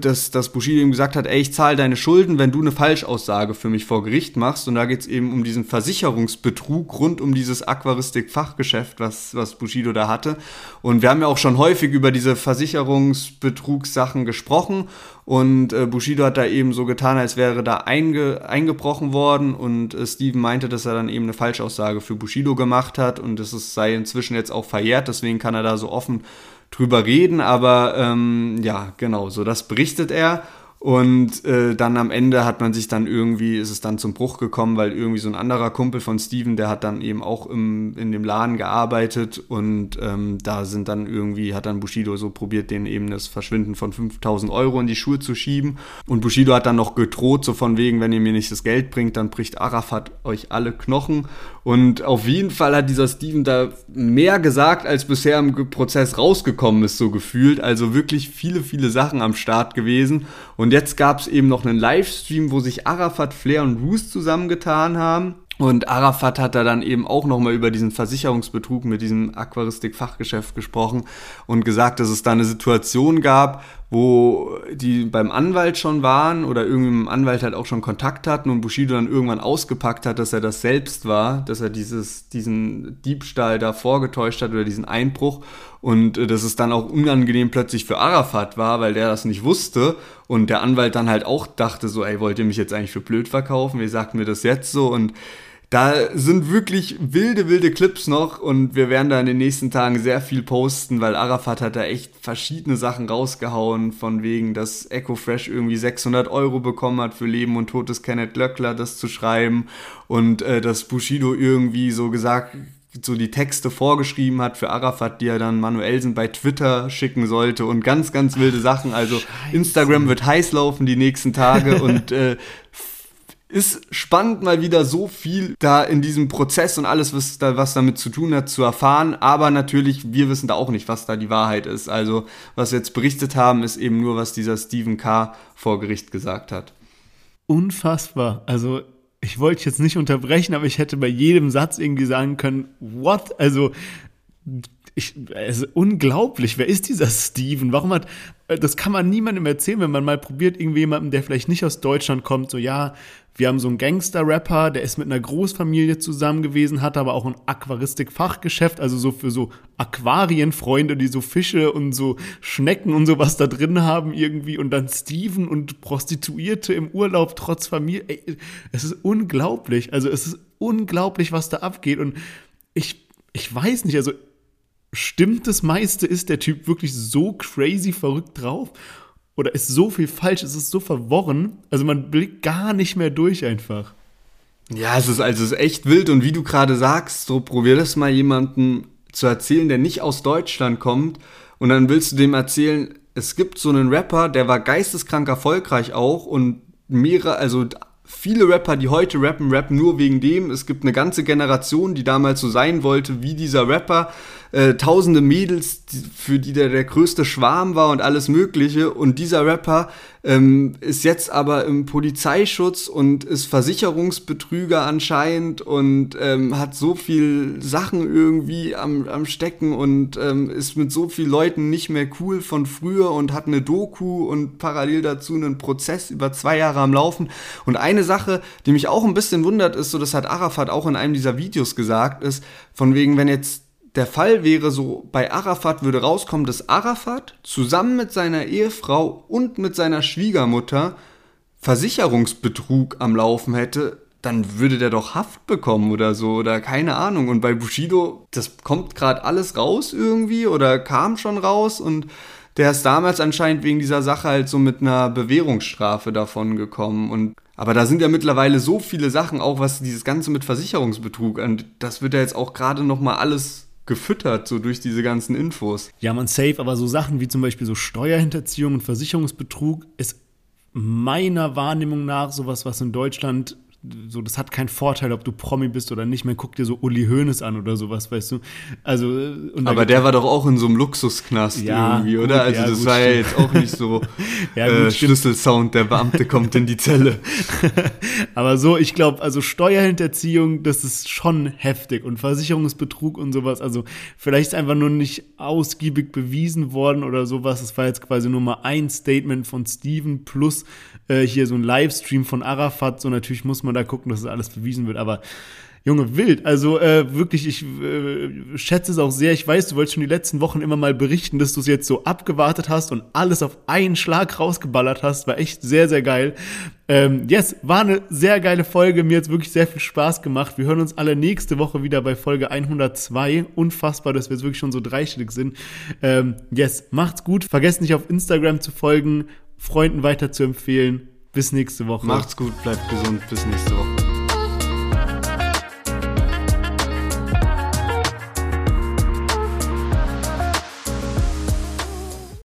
dass, dass Bushido ihm gesagt hat, ey, ich zahle deine Schulden, wenn du eine Falschaussage für mich vor Gericht machst. Und da geht es eben um diesen Versicherungsbetrug rund um dieses Aquaristik-Fachgeschäft, was, was Bushido da hatte. Und wir haben ja auch schon häufig über diese Versicherungsbetrugssachen gesprochen. Und äh, Bushido hat da eben so getan, als wäre da einge, eingebrochen worden. Und äh, Steven meinte, dass er dann eben eine Falschaussage für Bushido gemacht hat. Und das sei inzwischen jetzt auch verjährt. Deswegen kann er da so offen drüber reden, aber ähm, ja, genau, so das berichtet er. Und äh, dann am Ende hat man sich dann irgendwie, ist es dann zum Bruch gekommen, weil irgendwie so ein anderer Kumpel von Steven, der hat dann eben auch im, in dem Laden gearbeitet und ähm, da sind dann irgendwie, hat dann Bushido so probiert, den eben das Verschwinden von 5000 Euro in die Schuhe zu schieben. Und Bushido hat dann noch gedroht, so von wegen, wenn ihr mir nicht das Geld bringt, dann bricht Arafat euch alle Knochen. Und auf jeden Fall hat dieser Steven da mehr gesagt, als bisher im Prozess rausgekommen ist, so gefühlt. Also wirklich viele, viele Sachen am Start gewesen. Und jetzt gab es eben noch einen Livestream, wo sich Arafat, Flair und Roos zusammengetan haben. Und Arafat hat da dann eben auch nochmal über diesen Versicherungsbetrug mit diesem Aquaristik-Fachgeschäft gesprochen und gesagt, dass es da eine Situation gab, wo die beim Anwalt schon waren oder dem Anwalt halt auch schon Kontakt hatten und Bushido dann irgendwann ausgepackt hat, dass er das selbst war, dass er dieses, diesen Diebstahl da vorgetäuscht hat oder diesen Einbruch und äh, dass es dann auch unangenehm plötzlich für Arafat war, weil der das nicht wusste und der Anwalt dann halt auch dachte so, ey, wollt ihr mich jetzt eigentlich für blöd verkaufen? Wie sagt mir das jetzt so? Und da sind wirklich wilde, wilde Clips noch und wir werden da in den nächsten Tagen sehr viel posten, weil Arafat hat da echt verschiedene Sachen rausgehauen, von wegen, dass Echo Fresh irgendwie 600 Euro bekommen hat für Leben und Todes Kenneth Löckler das zu schreiben und äh, dass Bushido irgendwie so gesagt so die Texte vorgeschrieben hat für Arafat, die er dann Manuelsen bei Twitter schicken sollte und ganz, ganz wilde Sachen. Also Scheiße. Instagram wird heiß laufen die nächsten Tage und äh, ist spannend, mal wieder so viel da in diesem Prozess und alles, was, da, was damit zu tun hat, zu erfahren. Aber natürlich, wir wissen da auch nicht, was da die Wahrheit ist. Also, was wir jetzt berichtet haben, ist eben nur, was dieser Stephen K. vor Gericht gesagt hat. Unfassbar. Also, ich wollte jetzt nicht unterbrechen, aber ich hätte bei jedem Satz irgendwie sagen können, what? Also, ich, es ist unglaublich. Wer ist dieser Steven? Warum hat, das kann man niemandem erzählen, wenn man mal probiert, irgendwie jemanden, der vielleicht nicht aus Deutschland kommt, so, ja, wir haben so einen Gangster-Rapper, der ist mit einer Großfamilie zusammen gewesen, hat aber auch ein Aquaristik-Fachgeschäft, also so für so Aquarienfreunde, die so Fische und so Schnecken und sowas da drin haben irgendwie und dann Steven und Prostituierte im Urlaub trotz Familie. Ey, es ist unglaublich. Also es ist unglaublich, was da abgeht und ich, ich weiß nicht, also stimmt das meiste? Ist der Typ wirklich so crazy verrückt drauf? Oder ist so viel falsch? Es ist so verworren. Also man blickt gar nicht mehr durch einfach. Ja, es ist also es ist echt wild und wie du gerade sagst, so probier das mal jemanden zu erzählen, der nicht aus Deutschland kommt und dann willst du dem erzählen, es gibt so einen Rapper, der war geisteskrank erfolgreich auch und mehrere, also viele Rapper, die heute rappen, rappen nur wegen dem. Es gibt eine ganze Generation, die damals so sein wollte wie dieser Rapper. Äh, tausende Mädels, für die der der größte Schwarm war und alles Mögliche. Und dieser Rapper ähm, ist jetzt aber im Polizeischutz und ist Versicherungsbetrüger anscheinend und ähm, hat so viel Sachen irgendwie am, am Stecken und ähm, ist mit so vielen Leuten nicht mehr cool von früher und hat eine Doku und parallel dazu einen Prozess über zwei Jahre am Laufen. Und eine Sache, die mich auch ein bisschen wundert, ist so, das hat Arafat auch in einem dieser Videos gesagt, ist von wegen, wenn jetzt der Fall wäre so, bei Arafat würde rauskommen, dass Arafat zusammen mit seiner Ehefrau und mit seiner Schwiegermutter Versicherungsbetrug am Laufen hätte, dann würde der doch Haft bekommen oder so oder keine Ahnung. Und bei Bushido, das kommt gerade alles raus irgendwie oder kam schon raus und der ist damals anscheinend wegen dieser Sache halt so mit einer Bewährungsstrafe davon gekommen und aber da sind ja mittlerweile so viele Sachen, auch was dieses Ganze mit Versicherungsbetrug, und das wird ja jetzt auch gerade nochmal alles gefüttert, so durch diese ganzen Infos. Ja, man safe, aber so Sachen wie zum Beispiel so Steuerhinterziehung und Versicherungsbetrug ist meiner Wahrnehmung nach sowas, was in Deutschland so, das hat keinen Vorteil, ob du Promi bist oder nicht. Man guckt dir so Uli Hoeneß an oder sowas, weißt du. Also, Aber der war doch auch in so einem Luxusknast ja, irgendwie, oder? Gut, also ja, das war ja jetzt auch nicht so ja, gut, äh, Schlüsselsound, der Beamte kommt in die Zelle. Aber so, ich glaube, also Steuerhinterziehung, das ist schon heftig und Versicherungsbetrug und sowas. Also vielleicht ist einfach nur nicht ausgiebig bewiesen worden oder sowas. Das war jetzt quasi nur mal ein Statement von Steven plus äh, hier so ein Livestream von Arafat. So natürlich muss man da gucken, dass es alles bewiesen wird. Aber Junge, wild. Also äh, wirklich, ich äh, schätze es auch sehr. Ich weiß, du wolltest schon die letzten Wochen immer mal berichten, dass du es jetzt so abgewartet hast und alles auf einen Schlag rausgeballert hast. War echt sehr, sehr geil. Ähm, yes, war eine sehr geile Folge. Mir hat es wirklich sehr viel Spaß gemacht. Wir hören uns alle nächste Woche wieder bei Folge 102. Unfassbar, dass wir jetzt wirklich schon so dreistellig sind. Ähm, yes, macht's gut. Vergesst nicht auf Instagram zu folgen, Freunden weiter zu empfehlen. Bis nächste Woche. Macht's gut, bleibt gesund. Bis nächste Woche.